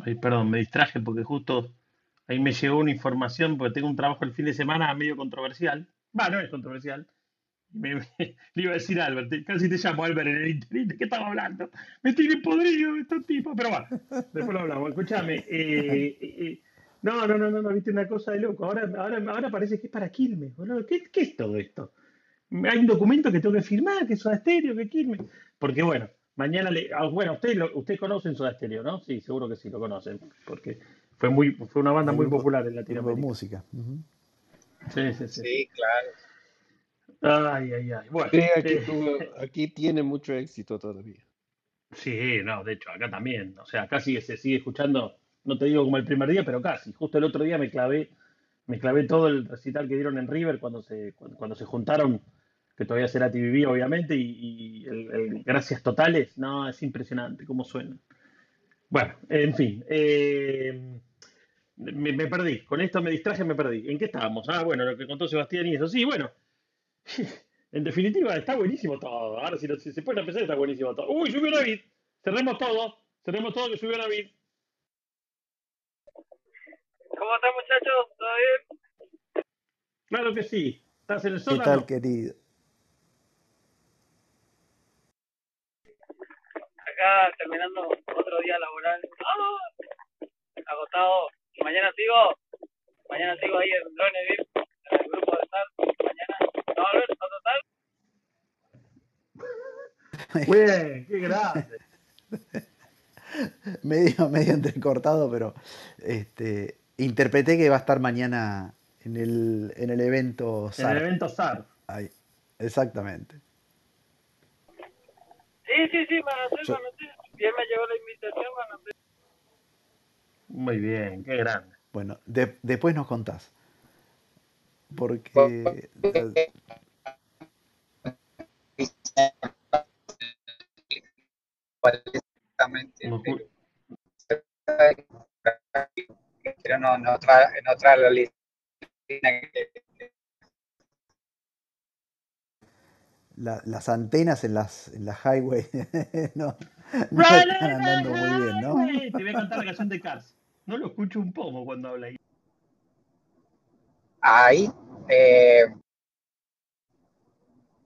Ay, perdón, me distraje porque justo ahí me llegó una información porque tengo un trabajo el fin de semana medio controversial. Va, no es controversial. Me, me- le iba a decir Albert, te- casi te llamo Albert en el internet, ¿de qué estaba hablando? Me tiene podrido estos tipos, pero va, después lo hablamos. Escúchame, eh, eh, eh, no, no, no, no, no, viste una cosa de loco. Ahora, ahora, ahora parece que es para Quilmes, boludo. ¿Qué, qué es todo esto? Hay un documento que tengo que firmar, que es Soda Stereo, que Quilmes. Porque bueno, mañana le. ah, Bueno, ustedes ustedes conocen Soda Stereo, ¿no? Sí, seguro que sí lo conocen. Porque fue muy, fue una banda muy popular en Latinoamérica. música. Sí, sí, sí. Sí, claro. Ay, ay, ay. Bueno, aquí, eh, tuvo, aquí tiene mucho éxito todavía. Sí, no, de hecho, acá también. O sea, acá sigue, se sigue escuchando, no te digo como el primer día, pero casi. Justo el otro día me clavé, me clavé todo el recital que dieron en River cuando se, cuando, cuando se juntaron, que todavía será TVB, obviamente, y, y el, el Gracias Totales. No, es impresionante cómo suenan. Bueno, en fin. eh, me, me perdí. Con esto me distraje, me perdí. ¿En qué estábamos? Ah, bueno, lo que contó Sebastián y eso. Sí, bueno. En definitiva, está buenísimo todo. Ahora, si, lo- si se puede empezar, está buenísimo todo. Uy, subió David. Cerremos todo. Cerremos todo que subió David. ¿Cómo están muchachos? ¿Todo bien? Claro que sí. ¿Estás en el ¿Qué tal, sótano? querido? Acá terminando otro día laboral. ¡Ah! Agotado. Mañana sigo. Mañana sigo ahí en Droneville, en el grupo de SAR. Mañana. Bien, qué grande. medio, medio entrecortado, pero este, interpreté que va a estar mañana en el, en el evento En el SAR. evento SAR. Ahí, exactamente. Sí, sí, sí, me anoté, Yo-. Bien me llegó la invitación, anoté. Muy bien, qué grande. bueno, de- después nos contás. Porque No pero, no, en otra, en otra la- las antenas en las, en la highway no, no están andando muy bien, ¿no? Te voy a cantar la canción de Cars. No lo escucho un poco cuando habla ahí. Ahí, eh,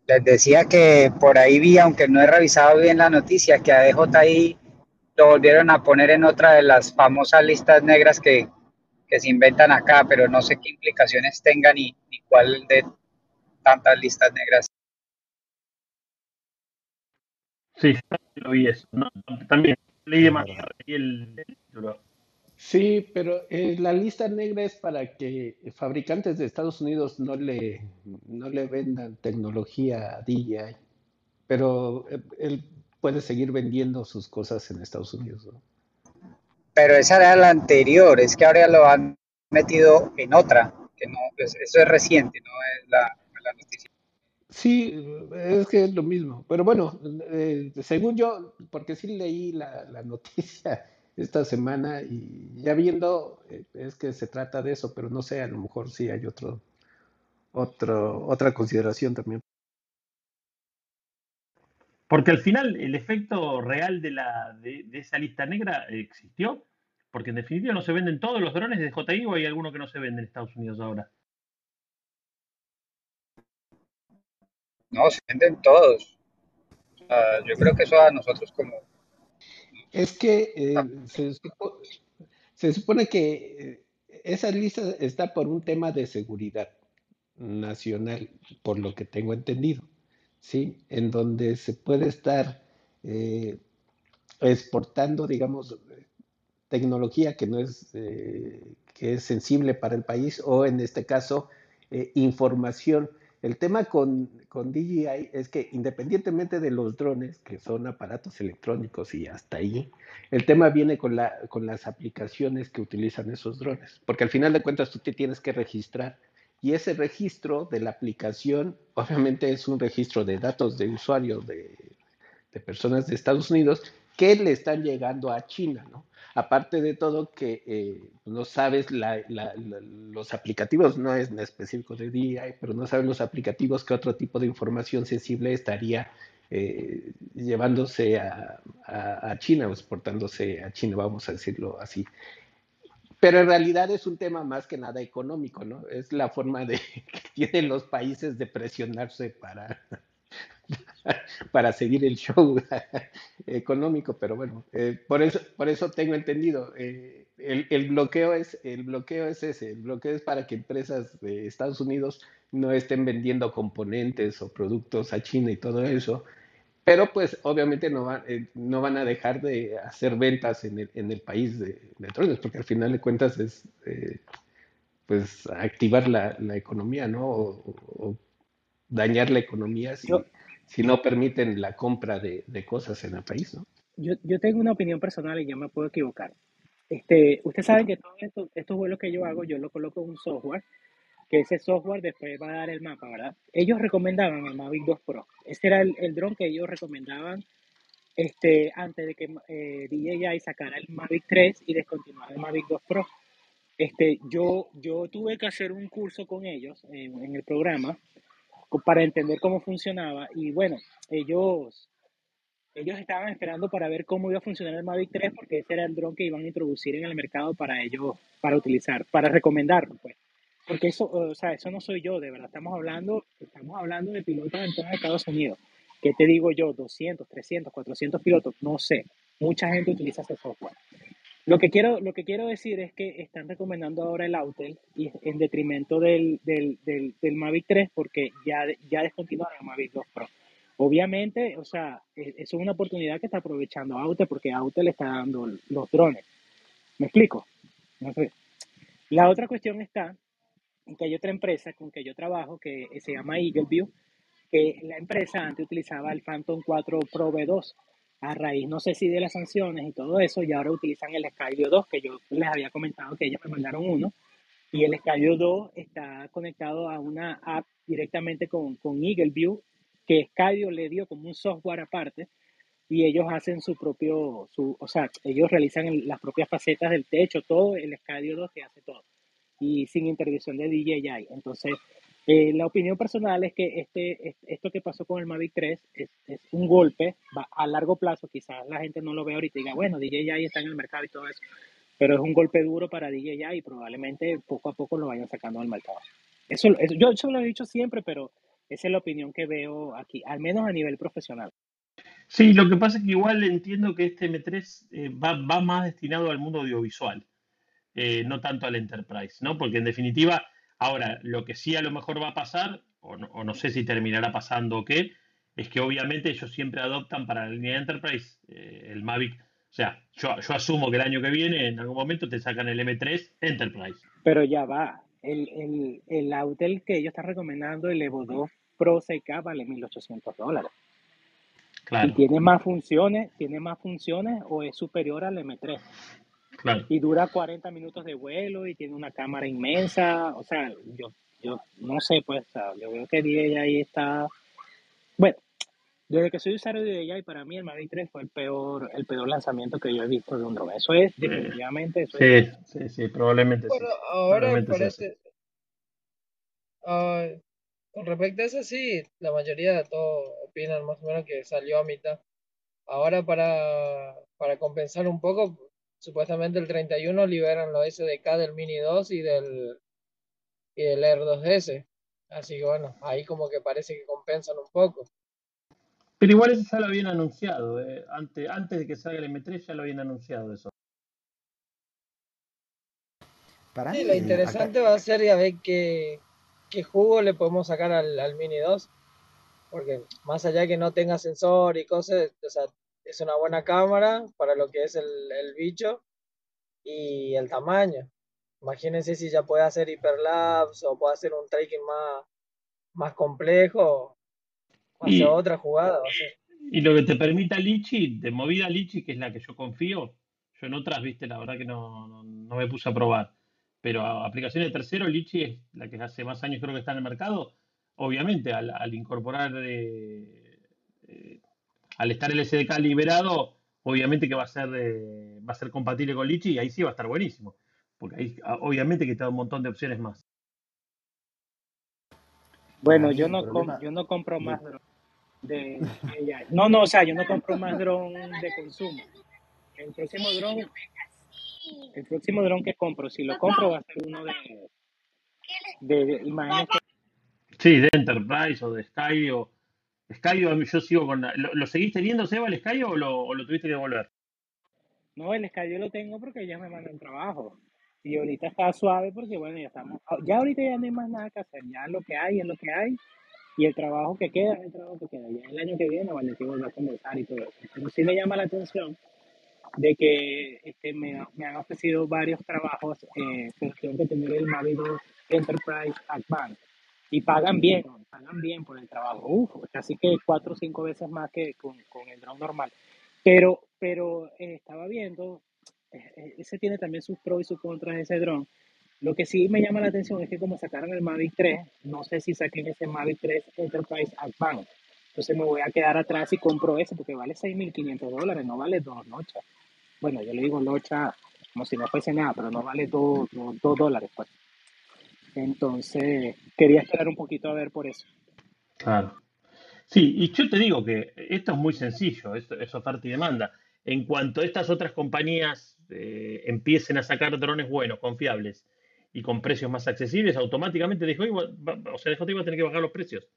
les decía que por ahí vi, aunque no he revisado bien la noticia, que a DJI lo volvieron a poner en otra de las famosas listas negras que, que se inventan acá, pero no sé qué implicaciones tengan ni, ni cuál de tantas listas negras. Sí, lo vi eso. ¿no? También leí demasiado. el, el título. Sí, pero eh, la lista negra es para que fabricantes de Estados Unidos no le, no le vendan tecnología a DJI, pero eh, él puede seguir vendiendo sus cosas en Estados Unidos, ¿no? Pero esa era la anterior, es que ahora lo han metido en otra, que no, pues, eso es reciente, no es la, la noticia. Sí, es que es lo mismo. Pero bueno, eh, según yo, porque sí leí la, la noticia esta semana y ya viendo, eh, es que se trata de eso, pero no sé, a lo mejor sí hay otro, otro, otra consideración también. Porque al final el efecto real de, la, de, de esa lista negra existió. Porque en definitiva no se venden todos los drones de JI o hay alguno que no se vende en Estados Unidos ahora. No, se venden todos. Yo creo que eso a nosotros como... Es que eh, se, supo- se supone que eh, esa lista está por un tema de seguridad nacional, por lo que tengo entendido, ¿sí? En donde se puede estar eh, exportando, digamos, tecnología que no es, que es sensible para el país o en este caso información. El tema con, con DJI es que independientemente de los drones, que son aparatos electrónicos y hasta ahí, el tema viene con, la, con las aplicaciones que utilizan esos drones, porque al final de cuentas tú te tienes que registrar y ese registro de la aplicación obviamente es un registro de datos de usuario de, de personas de Estados Unidos que le están llegando a China, ¿no? Aparte de todo que eh, no sabes los aplicativos, no es específico de DI, pero no sabes los aplicativos que otro tipo de información sensible estaría eh, llevándose a, a- a China o exportándose a China, vamos a decirlo así. Pero en realidad es un tema más que nada económico, ¿no? Es la forma de que tienen los países de presionarse para, para seguir el show económico, pero bueno, eh, por eso, por eso tengo entendido, eh, el, bloqueo es, el bloqueo es ese, el bloqueo es para que empresas de Estados Unidos no estén vendiendo componentes o productos a China y todo eso, pero pues obviamente no, van eh, no van a dejar de hacer ventas en el, en el país de, de porque al final de cuentas es eh, pues activar la, la economía, ¿no? O, dañar la economía Yo, si no permiten la compra de, de cosas en el país, ¿no? yo, yo tengo una opinión personal y yo me puedo equivocar. Este, ustedes saben que todos estos, estos vuelos que yo hago, yo lo coloco en un software, que ese software después va a dar el mapa, ¿verdad? Ellos recomendaban el Mavic 2 Pro. Ese era el, el dron que ellos recomendaban este, antes de que eh, DJI sacara el Mavic 3 y descontinuara el Mavic 2 Pro. Este, yo, yo tuve que hacer un curso con ellos en, en el programa para entender cómo funcionaba y bueno, ellos, ellos estaban esperando para ver cómo iba a funcionar el Mavic 3 porque ese era el dron que iban a introducir en el mercado para ellos, para utilizar, para recomendarlo, pues. Porque eso, o sea, eso no soy yo, de verdad. Estamos hablando, estamos hablando de pilotos en todos Estados Unidos. ¿Qué te digo yo? 200, 300, 400 pilotos, no sé. Mucha gente utiliza ese software. Lo que quiero, lo que quiero decir es que están recomendando ahora el Autel y en detrimento del, del, del, del Mavic 3 porque ya, ya descontinuaron el Mavic 2 Pro. Obviamente, o sea, e- es una oportunidad que está aprovechando Autel porque Autel está dando los drones. ¿Me explico? No sé. La otra cuestión está en que hay otra empresa con que yo trabajo que se llama Eagleview, que la empresa antes utilizaba el Phantom 4 Pro V2. A raíz, no sé si de las sanciones y todo eso, y ahora utilizan el Skydio 2, que yo les había comentado que ellos me mandaron uno, y el Skydio 2 está conectado a una app directamente con, con Eagleview, que Skydio le dio como un software aparte, y ellos hacen su propio, su, o sea, ellos realizan las propias facetas del techo, todo, el Skydio 2 que hace todo, y sin intervención de DJI. Entonces, Eh, la opinión personal es que este, es- esto que pasó con el Mavic 3 es, es un golpe va, a largo plazo. Quizás la gente no lo ve ahorita y diga, bueno, DJI está en el mercado y todo eso, pero es un golpe duro para DJI y probablemente poco a poco lo vayan sacando del mercado. Eso, eso- yo eso lo he dicho siempre, pero esa es la opinión que veo aquí, al menos a nivel profesional. Sí, lo que pasa es que igual entiendo que este M3 eh, va, va más destinado al mundo audiovisual, eh, no tanto al enterprise, ¿no? Porque en definitiva, ahora, lo que sí a lo mejor va a pasar, o no, o no sé si terminará pasando o qué, es que obviamente ellos siempre adoptan para la línea de enterprise eh, el Mavic. O sea, yo, yo asumo que el año que viene, en algún momento, te sacan el M3 Enterprise. Pero ya va, el, el, el Autel que ellos están recomendando, el Evo 2 Pro 6K, vale 1.800 dólares. ¿Y Claro, tiene más funciones? ¿Tiene más funciones o es superior al M3? Claro. Y dura 40 minutos de vuelo y tiene una cámara inmensa. O sea, yo, yo no sé, pues, yo veo que DJI está... Bueno, desde que soy usuario de DJI, para mí el Mavic 3 fue el peor, el peor lanzamiento que yo he visto de un drone. Eso es, definitivamente, eso es. sí, sí, sí, probablemente sí. Bueno, ahora Probablemente sea así. parece, ah, con respecto a eso, sí, la mayoría de todos opinan más o menos que salió a mitad. Ahora para, para compensar un poco, supuestamente el 31 liberan los SDK del Mini 2 y del, y del Air 2S. Así que bueno, ahí como que parece que compensan un poco. Pero igual eso ya lo habían anunciado, eh. Antes, antes de que salga el M3 ya lo habían anunciado eso. Para Sí, mí, lo acá, interesante va a ser ya ver qué, qué jugo le podemos sacar al, al Mini 2. Porque más allá de que no tenga sensor y cosas, o sea, es una buena cámara para lo que es el, el bicho y el tamaño. Imagínense si ya puede hacer hiperlapse o puede hacer un tracking más, más complejo, ser Y, otra jugada, y lo que te permita Litchi, de movida Litchi, que es la que yo confío, yo en otras, viste, la verdad que no, no, no me puse a probar. Pero a aplicaciones de tercero, Litchi es la que hace más años creo que está en el mercado. Obviamente, al, al incorporar, eh, eh, al estar el SDK liberado, obviamente que va a ser, eh, va a ser compatible con Litchi y ahí sí va a estar buenísimo. Porque ahí ah, obviamente que da un montón de opciones más. Bueno, yo no, com- yo no compro más de DJI. No, no, o sea, yo no compro más drone de consumo. El próximo drone, el próximo drone que compro, si lo compro va a ser uno de, de, de imágenes que Sí, de Enterprise o de Sky o Sky, o- yo sigo con... ¿Lo, lo seguiste viendo, Seba, el Sky o lo, o lo tuviste que devolver? No, el Sky yo lo tengo porque ya me mandan trabajo. Y ahorita está suave porque, bueno, ya estamos. Ya ahorita ya no hay más nada que hacer. Ya lo que hay es lo que hay. Y el trabajo que queda es el trabajo que queda. Ya el año que viene, bueno, sí volver a conversar y todo eso. Pero sí me llama la atención de que este, me, me han ofrecido varios trabajos, eh, pero tengo que tener el Mavic 2 Enterprise Advanced. Y pagan bien, pagan bien por el trabajo. Uf, casi que cuatro o cinco veces más que con, con el drone normal. Pero, pero eh, estaba viendo, eh, eh, ese tiene también sus pros y sus contras ese drone. Lo que sí me llama la atención es que como sacaron el Mavic 3, no sé si saquen ese Mavic 3 Enterprise Advanced. Entonces me voy a quedar atrás y compro ese porque vale 6.500 dólares, no vale dos noches. Bueno, yo le digo locha como si no fuese nada, pero no vale dos, dos, dos dólares. Pues. Entonces quería esperar un poquito a ver por eso. Claro. Sí, y yo te digo que esto es muy sencillo, esto es oferta y demanda. En cuanto estas otras compañías eh, empiecen a sacar drones buenos, confiables y con precios más accesibles, automáticamente va- o sea, DJI va a tener que bajar los precios.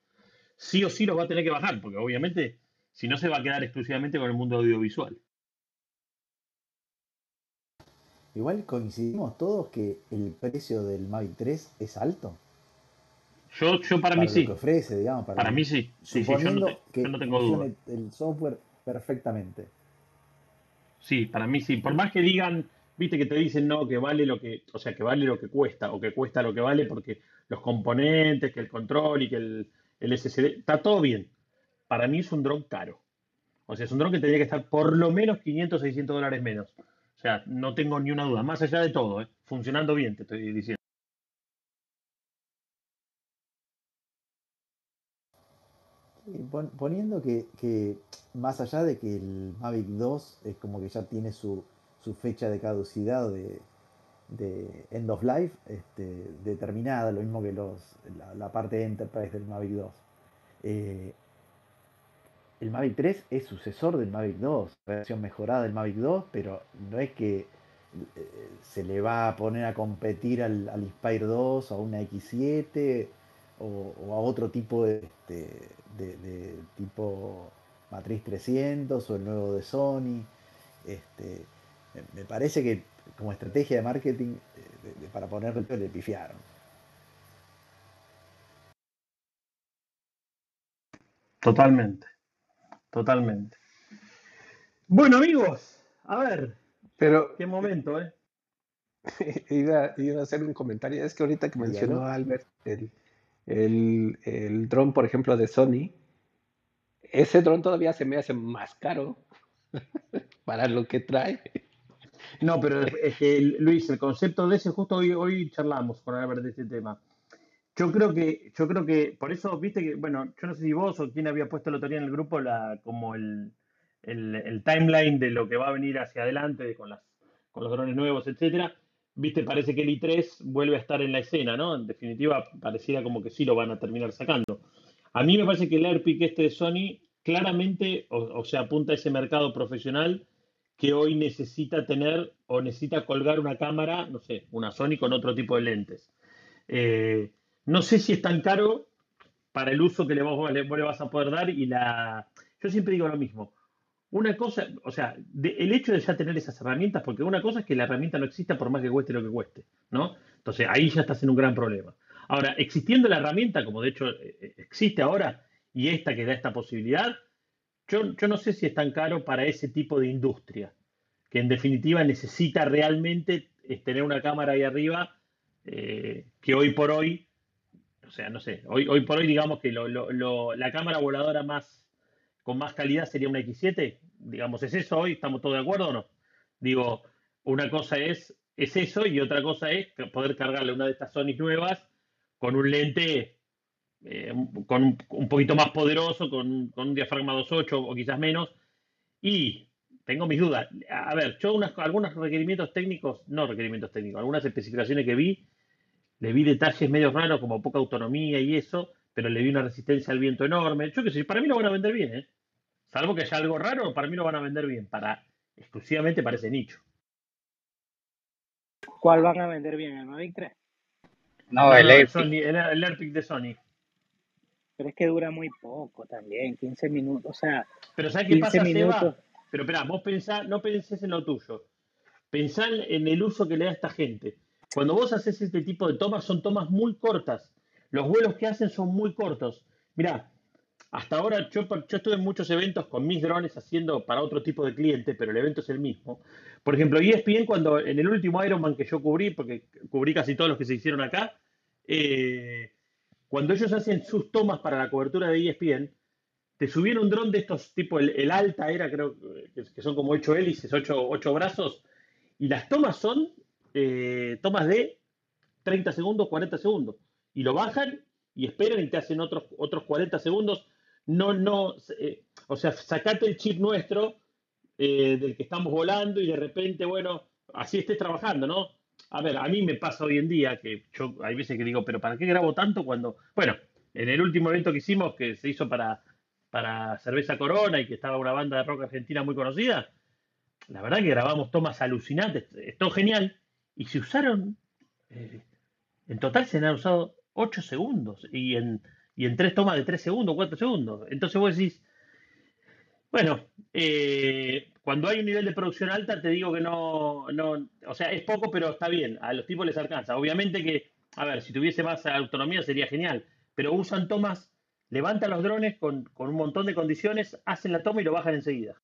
Sí o sí los va a tener que bajar, porque obviamente si no se va a quedar exclusivamente con el mundo audiovisual. Igual coincidimos todos que el precio del Mavic 3 es alto Yo, yo para mí para lo que sí, ofrece, digamos, para para lo- mí sí, sí, sí, yo no, yo que tengo duda. el software perfectamente. Sí, para mí sí. Por más que digan, viste que te dicen no, que vale lo que, o sea, que vale lo que cuesta, o que cuesta lo que vale porque los componentes, que el control y que el, el SSD, está todo bien. Para mí es un dron caro. O sea, es un dron que tendría que estar por lo menos 500, 600 dólares menos. O sea, no tengo ni una duda. Más allá de todo, ¿eh? funcionando bien, te estoy diciendo. Poniendo que, que más allá de que el Mavic 2 es como que ya tiene su, su fecha de caducidad de, de End of Life este, determinada, lo mismo que los, la, parte Enterprise del Mavic 2. Eh, el Mavic 3 es sucesor del Mavic 2, versión mejorada del Mavic 2, pero no es que eh, se le va a poner a competir al, Inspire 2 o a una X7 o, a otro tipo de, este, tipo Matriz 300 o el nuevo de Sony. Este, me parece que como estrategia de marketing eh, para ponerle le pifiaron. Totalmente, totalmente. Bueno amigos, a ver, pero qué momento, ¿eh? Iba, a hacer un comentario, es que ahorita que mencionó Albert el, el, el dron, por ejemplo, de Sony, ese dron todavía se me hace más caro para lo que trae. No, pero es que, Luis, el concepto de ese, justo hoy, hoy charlamos con Albert de este tema. Yo creo que, yo creo que, por eso, viste que, bueno, yo no sé si vos o quién había puesto el otro día en el grupo la, como el, el, timeline de lo que va a venir hacia adelante con, las, con los drones nuevos, etcétera. Viste, parece que el i3 vuelve a estar en la escena, ¿no? En definitiva, pareciera como que sí lo van a terminar sacando. A mí me parece que el AirPic este de Sony claramente, o, o sea, apunta a ese mercado profesional que hoy necesita tener o necesita colgar una cámara, no sé, una Sony con otro tipo de lentes. Eh, no sé si es tan caro para el uso que le, vos, le, vas a poder dar y la... Yo siempre digo lo mismo. Una cosa, o sea, el hecho de ya tener esas herramientas, porque una cosa es que la herramienta no exista por más que cueste lo que cueste, ¿no? Entonces ahí ya estás en un gran problema. Ahora, existiendo la herramienta, como de hecho eh, eh, existe ahora, y esta que da esta posibilidad, yo, no sé si es tan caro para ese tipo de industria, que en definitiva necesita realmente eh, tener una cámara ahí arriba que hoy por hoy, o sea, no sé, hoy, hoy por hoy digamos que la cámara voladora más con más calidad sería una X7, digamos, ¿es eso hoy? ¿Estamos todos de acuerdo o no? Digo, una cosa es, es eso y otra cosa es poder cargarle una de estas Sony nuevas con un lente eh, con un, poquito más poderoso, con, un diafragma 2.8 o quizás menos. Y tengo mis dudas. A ver, yo unas, algunos requerimientos técnicos, no requerimientos técnicos, algunas especificaciones que vi, le vi detalles medio raros como poca autonomía y eso, pero le vi una resistencia al viento enorme. Yo que sé, para mí lo van a vender bien, ¿eh? Salvo que haya algo raro, para mí lo van a vender bien, para exclusivamente para ese nicho. ¿Cuál van a vender bien? ¿El Mavic 3? No, el, el, Airpic de Sony. Pero es que dura muy poco también, 15 minutos, o sea. Pero ¿sabes qué pasa, minutos. Pero espera, vos pensá, no pensés en lo tuyo. Pensá en el uso que le da esta gente. Cuando vos haces este tipo de tomas, son tomas muy cortas. Los vuelos que hacen son muy cortos. Mirá, hasta ahora yo, estuve en muchos eventos con mis drones haciendo para otro tipo de cliente, pero el evento es el mismo. Por ejemplo, ESPN, cuando en el último Ironman que yo cubrí, porque cubrí casi todos los que se hicieron acá, eh, cuando ellos hacen sus tomas para la cobertura de ESPN, te subieron un dron de estos, tipo el, Alta era, creo que son como ocho hélices, ocho, brazos, y las tomas son eh, tomas de 30 segundos, 40 segundos. Y lo bajan y esperan y te hacen otros, otros 40 segundos. No, no, eh, o sea, sacate el chip nuestro eh, del que estamos volando y de repente, bueno, así estés trabajando, ¿no? a ver, a mí me pasa hoy en día que yo hay veces que digo, pero ¿para qué grabo tanto cuando, bueno, en el último evento que hicimos, que se hizo para, para Cerveza Corona y que estaba una banda de rock argentina muy conocida, la verdad que grabamos tomas alucinantes, es todo genial, y se usaron, eh, en total se han usado 8 segundos, y en, y en tres tomas de 3 segundos, 4 segundos. Entonces vos decís, bueno, eh, cuando hay un nivel de producción alta, te digo que no, no, o sea, es poco, pero está bien, a los tipos les alcanza. Obviamente que, a ver, si tuviese más autonomía sería genial, pero usan tomas, levantan los drones con, con un montón de condiciones, hacen la toma y lo bajan enseguida.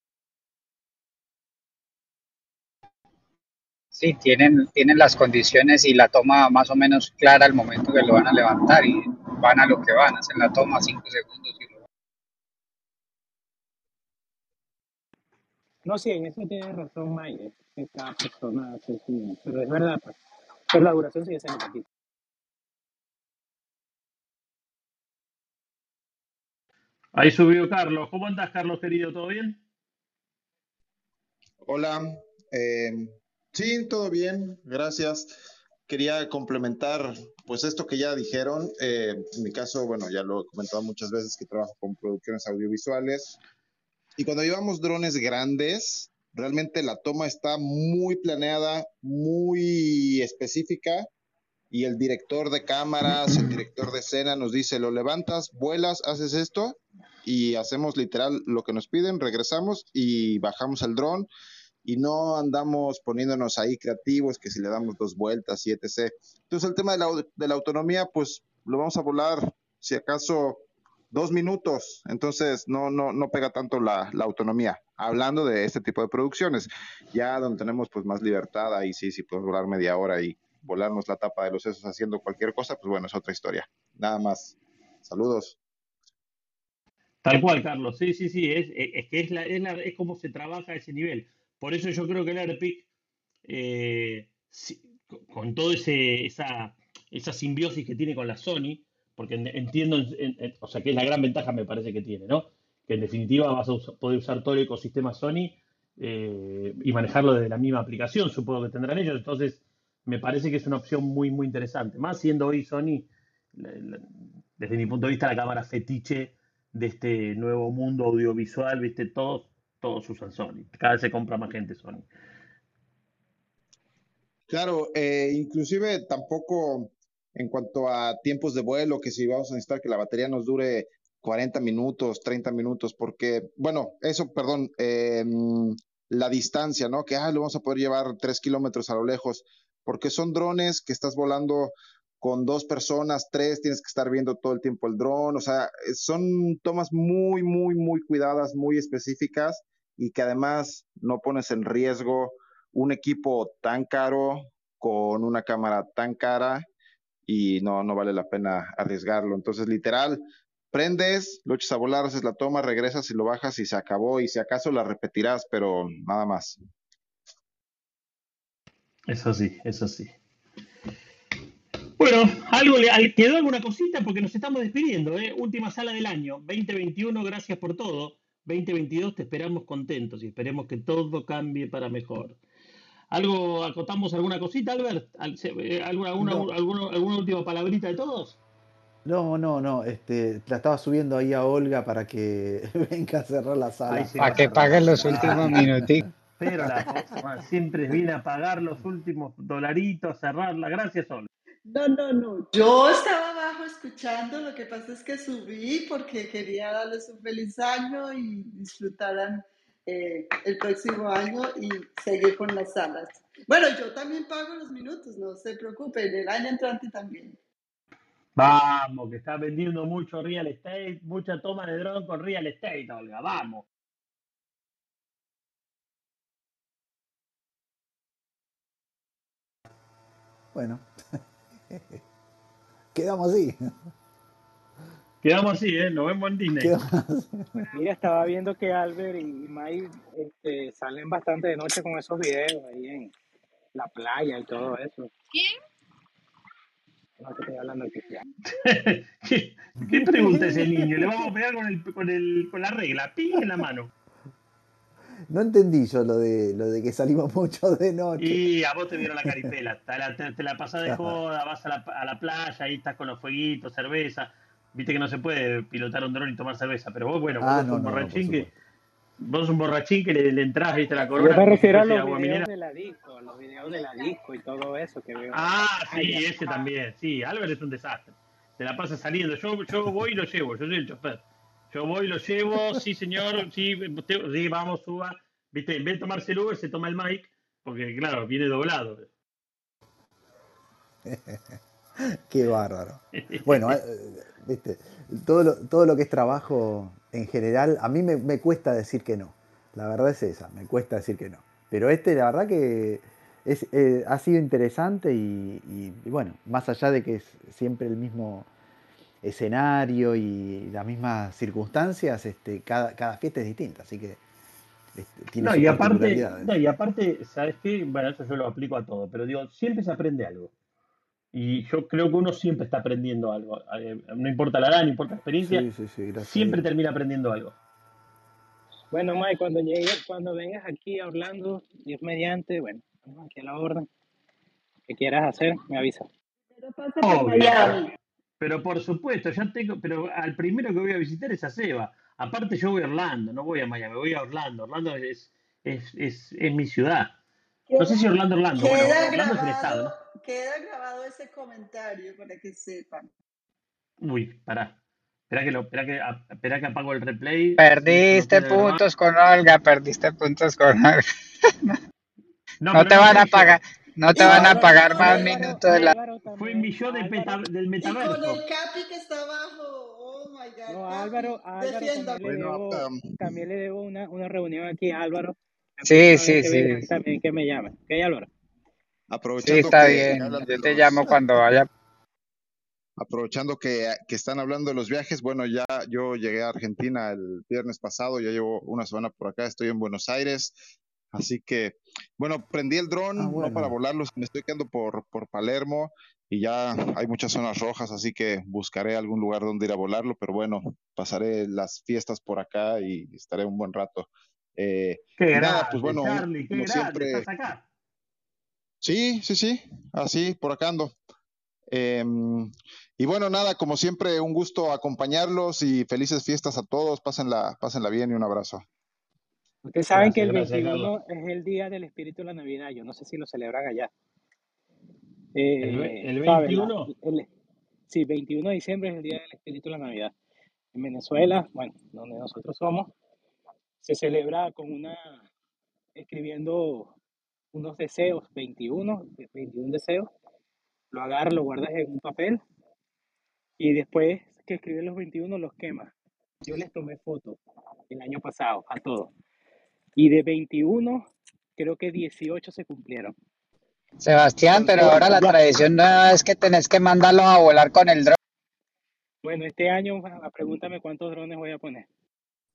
Sí, tienen, tienen las condiciones y la toma más o menos clara al momento que lo van a levantar y van a lo que van, hacen la toma 5 segundos y No, sí, en eso tiene razón Mayer, que cada persona hace su... Pero es verdad, pues. Pero la duración sigue siendo poquita. Ahí subió Carlos. ¿Cómo andas, Carlos, querido? ¿Todo bien? Hola, eh, Sí, todo bien, gracias. Quería complementar, pues esto que ya dijeron. Eh, en mi caso, bueno, ya lo he comentado muchas veces que trabajo con producciones audiovisuales. Y cuando llevamos drones grandes, realmente la toma está muy planeada, muy específica. Y el director de cámaras, el director de escena nos dice, lo levantas, vuelas, haces esto y hacemos literal lo que nos piden, regresamos y bajamos el dron y no andamos poniéndonos ahí creativos que si le damos dos vueltas y etc. Entonces el tema de la, de la autonomía, pues lo vamos a volar si acaso dos minutos, entonces no, no, no pega tanto la, la, autonomía. Hablando de este tipo de producciones, ya donde tenemos pues más libertad, ahí sí, sí podemos volar media hora y volarnos la tapa de los sesos haciendo cualquier cosa, pues bueno, es otra historia. Nada más. Saludos. Tal cual, Carlos. Sí, sí, sí. Es, es que es, la, es, la, es como se trabaja a ese nivel. Por eso yo creo que el AirPic, eh, con toda esa, esa simbiosis que tiene con la Sony, porque entiendo, o sea, que es la gran ventaja me parece que tiene, ¿no? Que en definitiva vas a poder usar todo el ecosistema Sony eh, y manejarlo desde la misma aplicación, supongo que tendrán ellos. Entonces, me parece que es una opción muy, muy interesante. Más siendo hoy Sony, desde mi punto de vista, la cámara fetiche de este nuevo mundo audiovisual, ¿viste? Todos, todos usan Sony. Cada vez se compra más gente Sony. Claro, eh, inclusive tampoco en cuanto a tiempos de vuelo, que si vamos a necesitar que la batería nos dure 40 minutos, 30 minutos, porque, bueno, eso, perdón, eh, la distancia, ¿no? Que, ah, lo vamos a poder llevar 3 kilómetros a lo lejos porque son drones que estás volando con dos personas, tres, tienes que estar viendo todo el tiempo el dron, o sea, son tomas muy, muy, muy cuidadas, muy específicas y que además no pones en riesgo un equipo tan caro con una cámara tan cara y no, no vale la pena arriesgarlo. Entonces, literal, prendes, lo echas a volar, haces la toma, regresas y lo bajas y se acabó y si acaso la repetirás, pero nada más. Eso sí, eso sí. Bueno, algo le quedó alguna cosita porque nos estamos despidiendo, ¿eh? Última sala del año, 2021, gracias por todo. 2022 te esperamos contentos y esperemos que todo cambie para mejor. ¿Algo, acotamos alguna cosita, Albert? Eh, ¿Alguna, alguna, alguna, alguna última palabrita de todos? No, no, no, este, la estaba subiendo ahí a Olga para que venga a cerrar la sala. para que paguen los últimos minutitos. Pero la siempre viene a pagar los últimos dolaritos, a cerrarla. Gracias, Sol. No, no, no. Yo estaba abajo escuchando, lo que pasa es que subí porque quería darles un feliz año y disfrutaran eh, el próximo año y seguir con las salas. Bueno, yo también pago los minutos, no se preocupen, el año entrante también. Vamos, que está vendiendo mucho real estate, mucha toma de dron con real estate, Olga, vamos. Bueno, quedamos así. Quedamos así, ¿eh? Nos vemos en Disney. Mira, estaba viendo que Albert y Mike este, salen bastante de noche con esos videos ahí en la playa y todo eso. ¿Quién? No te estoy hablando de Cristian. ¿Qué, ¿Qué pregunta ese niño? Le vamos a pegar con, el, con, el, con la regla, pin en la mano. No entendí yo lo de lo de que salimos mucho de noche. Y a vos te vieron la caripela. Te la, te, la pasás de joda, vas a la, a la playa, ahí estás con los fueguitos, cerveza. Viste que no se puede pilotar un dron y tomar cerveza, pero vos, bueno, vos Ah, sos no, un no, no, por borrachín que. Vos sos un borrachín que le, le entrás, viste, la Yo corona me a los agua videos minera. de la disco, los videos de la disco y todo eso que veo. Ah, sí, Ay, ese también. Sí, Álvaro es un desastre. Te la pasa saliendo. Yo, yo voy y lo llevo, yo soy el chofer. Yo voy lo llevo, sí, señor, sí, sí, vamos, suba. Viste, en vez de tomarse el Uber, se toma el mic, porque claro, viene doblado. Qué bárbaro. Bueno, eh, viste, todo lo, todo lo que es trabajo en general, a mí me, me cuesta decir que no. La verdad es esa, me cuesta decir que no. Pero este, la verdad que es, eh, ha sido interesante y bueno, más allá de que es siempre el mismo escenario y las mismas circunstancias, este, cada, cada fiesta es distinta, así que este, tiene No, y aparte, particularidades. no, y aparte, ¿sabes qué? Bueno, eso yo lo aplico a todo, pero digo, siempre se aprende algo. Y yo creo que uno siempre está aprendiendo algo. Eh, No importa la edad, no importa la experiencia, Sí, sí, sí, gracias a siempre termina aprendiendo algo. Bueno, Mike, cuando llegues, cuando vengas aquí a Orlando, Dios mediante, bueno, aquí a la orden. Que quieras hacer, me avisa. Pero. Pero por supuesto, ya tengo, pero al primero que voy a visitar es a Seba. Aparte yo voy a Orlando, no voy a Miami, voy a Orlando. Orlando es, es, es, es mi ciudad. No sé si Orlando, Orlando, bueno, Orlando es el estado, grabado, queda grabado ese comentario para que sepan. ¿no? Uy, pará. Espera que, lo, espera que, espera que apago el replay. No Perdiste puntos con Olga, perdiste puntos con Olga. No, No te no van a pagar, no te van a pagar más Álvaro, minutos de la... Fue también, mi del, meta- Álvaro, del y con metaverso. el Capi que está abajo. Oh my God, no, Álvaro, Álvaro también le debo, um, también le debo una, una reunión aquí a Álvaro. Sí, sí, sí. venga también que me llame. ¿Ok, Álvaro? Sí, aprovechando está que, bien. de Yo te los, llamo cuando vaya. aprovechando que, que están hablando de los viajes, bueno, ya yo llegué a Argentina el viernes pasado, ya llevo una semana por acá, estoy en Buenos Aires, así que, bueno, prendí el Ah, dron, no para bueno. volarlo, me estoy quedando por, por Palermo y ya hay muchas zonas rojas, así que buscaré algún lugar donde ir a volarlo, pero bueno, pasaré las fiestas por acá y estaré un buen rato. Eh, Qué y nada, pues grande, bueno, Charlie, qué como grande, siempre, estás acá. sí, sí, sí, así, por acá ando. Em, y bueno, nada, como siempre, un gusto acompañarlos y felices fiestas a todos. Pásenla, pásenla bien y un abrazo. Ustedes saben que el gracias, Carlos. 21 es el día del espíritu de la Navidad. Yo no sé si lo celebran allá. El, Eh, el. La- 21, el- sí, 21 de diciembre es el día del espíritu de la Navidad. En Venezuela, bueno, donde nosotros somos, se celebra con una, escribiendo unos deseos, 21, 21 deseos. Lo agarras, lo guardas en un papel y después que escribes los 21 los quemas. Yo les tomé fotos el año pasado a todos. Y de 21, creo que 18 se cumplieron. Sebastián, pero ahora la tradición no es que tenés que mandarlos a volar con el dron. bueno, este año, pregúntame cuántos drones voy a poner.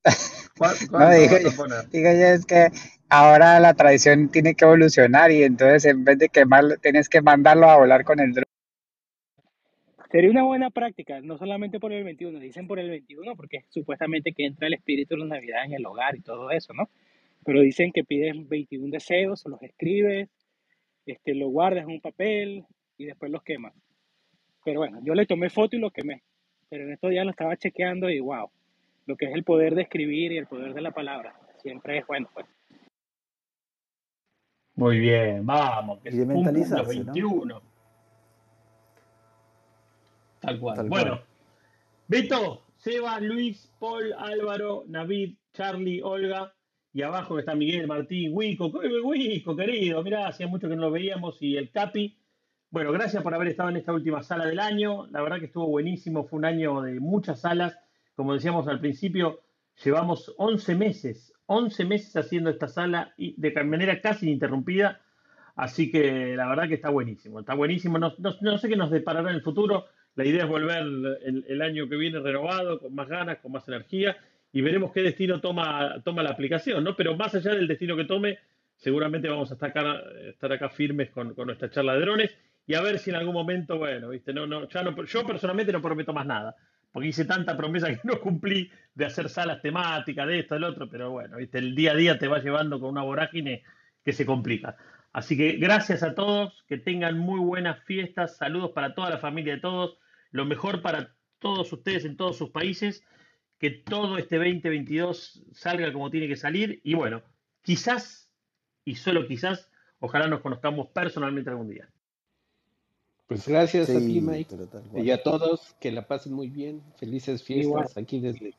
¿cuál- No, ¿cuánto digo yo, a poner? digo yo, es que ahora la tradición tiene que evolucionar y entonces en vez de quemarlo, tienes que mandarlos a volar con el dron. Sería una buena práctica, no solamente por el 21, dicen por el 21 porque supuestamente que entra el espíritu de la Navidad en el hogar y todo eso, ¿no? Pero dicen que pides 21 deseos, los escribes, este, lo guardas en un papel y después los quemas. Pero bueno, yo le tomé foto y lo quemé. Pero en estos días lo estaba chequeando y wow, lo que es el poder de escribir y el poder de la palabra, siempre es bueno. Pues. Muy bien, vamos, que Y de se cumplan los mentalizarse, ¿no? 21. Tal cual. Tal Bueno, cual. Beto, Seba, Luis, Paul, Álvaro, Navid, Charlie, Olga, y abajo está Miguel, Martín, Wico, ¡Qué Wico, querido, mirá, hacía mucho que no lo veíamos, y el Capi. Bueno, gracias por haber estado en esta última sala del año. La verdad que estuvo buenísimo, fue un año de muchas salas. Como decíamos al principio, llevamos 11 meses, 11 meses haciendo esta sala y de manera casi ininterrumpida. Así que la verdad que está buenísimo, está buenísimo. No, no- no sé qué nos deparará en el futuro. La idea es volver el, el año que viene renovado, con más ganas, con más energía, y veremos qué destino toma, toma la aplicación, ¿no? Pero más allá del destino que tome, seguramente vamos a estar acá, estar acá firmes con, con nuestra charla de drones y a ver si en algún momento, bueno, viste, no, no, ya no, yo personalmente no prometo más nada, porque hice tanta promesa que no cumplí de hacer salas temáticas, de esto, del otro, pero bueno, viste, el día a día te va llevando con una vorágine que se complica. Así que gracias a todos, que tengan muy buenas fiestas, saludos para toda la familia de todos, lo mejor para todos ustedes en todos sus países, que todo este 2022 salga como tiene que salir y bueno, quizás y solo quizás, ojalá nos conozcamos personalmente algún día. Pues gracias a ti, Mike, y a todos, que la pasen muy bien. Felices Igual. fiestas aquí desde,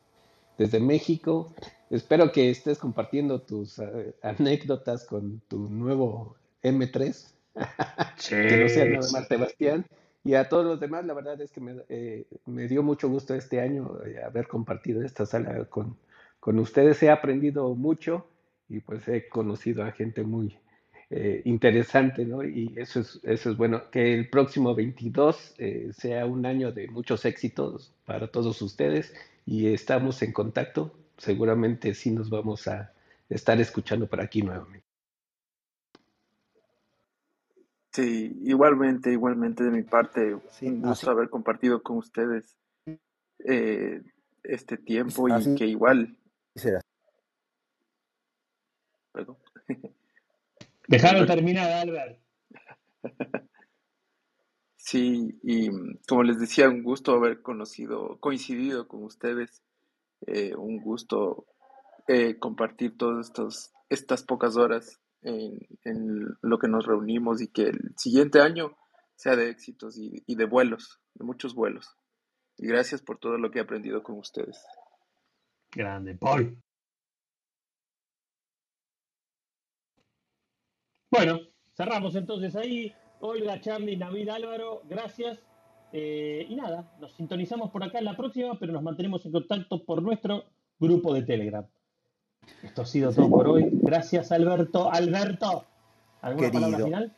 desde México. Espero que estés compartiendo tus eh, anécdotas con tu nuevo M3, que no sea nada más Sebastián. Y a todos los demás, la verdad es que me, eh, dio mucho gusto este año eh, haber compartido esta sala con, con ustedes. He aprendido mucho y pues he conocido a gente muy eh, interesante, ¿no? Y eso es, eso es bueno. Que el próximo 22 eh, sea un año de muchos éxitos para todos ustedes y estamos en contacto. Seguramente sí nos vamos a estar escuchando por aquí nuevamente. Sí, igualmente, igualmente de mi parte, Sí, un así, gusto haber compartido con ustedes eh, este tiempo y así que igual, será. perdón. Dejaron terminar, Albert. Sí, y como les decía, un gusto haber conocido, coincidido con ustedes, eh, un gusto eh, compartir todas estos, estas pocas horas en, en lo que nos reunimos y que el siguiente año sea de éxitos y, y de vuelos, de muchos vuelos. Y gracias por todo lo que he aprendido con ustedes. Grande, Paul. Bueno, cerramos entonces ahí. Olga, Charlie, Navid, Álvaro, gracias. Eh, y nada, nos sintonizamos por acá en la próxima, pero nos mantenemos en contacto por nuestro grupo de Telegram. Esto ha sido todo por hoy. Gracias, Alberto. Alberto, ¿alguna palabra Querido. final?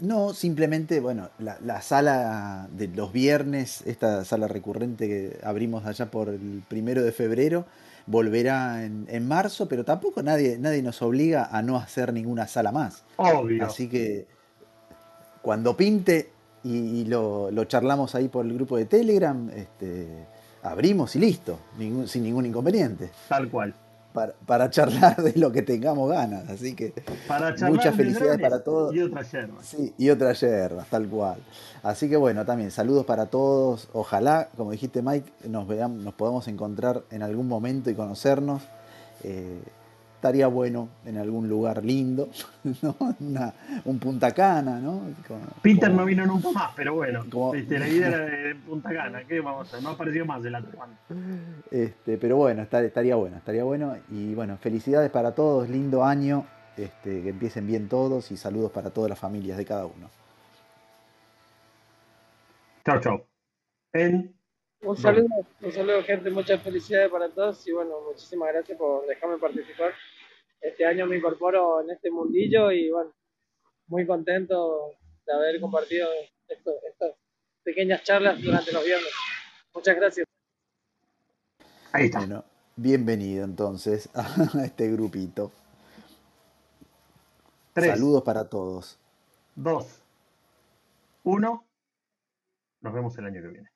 No, simplemente, bueno, la, la sala de los viernes, esta sala recurrente que abrimos allá por el primero de febrero, volverá en, en marzo, pero tampoco nadie, nadie nos obliga a no hacer ninguna sala más. Obvio. Así que cuando pinte y, y lo, lo charlamos ahí por el grupo de Telegram, este, abrimos y listo, ningún- sin ningún inconveniente. Tal cual. Para, para charlar de lo que tengamos ganas. Así que Para muchas de felicidades para todos. Y otras yerbas. Sí, y otras yerbas, tal cual. Así que bueno, también saludos para todos. Ojalá, como dijiste Mike, nos veamos, nos podamos encontrar en algún momento y conocernos. Eh, estaría bueno en algún lugar lindo, ¿no? Una- un Punta Cana, ¿no? Como- Peter como- no vino nunca más, pero bueno, Como- este, la idea era de Punta Cana. ¿Qué vamos a hacer? No apareció más el otro Este, pero bueno, estar- estaría bueno, estaría bueno. Y bueno, felicidades para todos, lindo año, este, que empiecen bien todos y saludos para todas las familias de cada uno. Chao, chao. En Un saludo, un saludo gente, muchas felicidades para todos y bueno, muchísimas gracias por dejarme participar. Este año me incorporo en este mundillo y bueno, muy contento de haber compartido esto- estas pequeñas charlas durante los viernes. Muchas gracias. Ahí está. Bueno, bienvenido entonces a este grupito. Tres. Saludos para todos. dos, uno. Nos vemos el año que viene.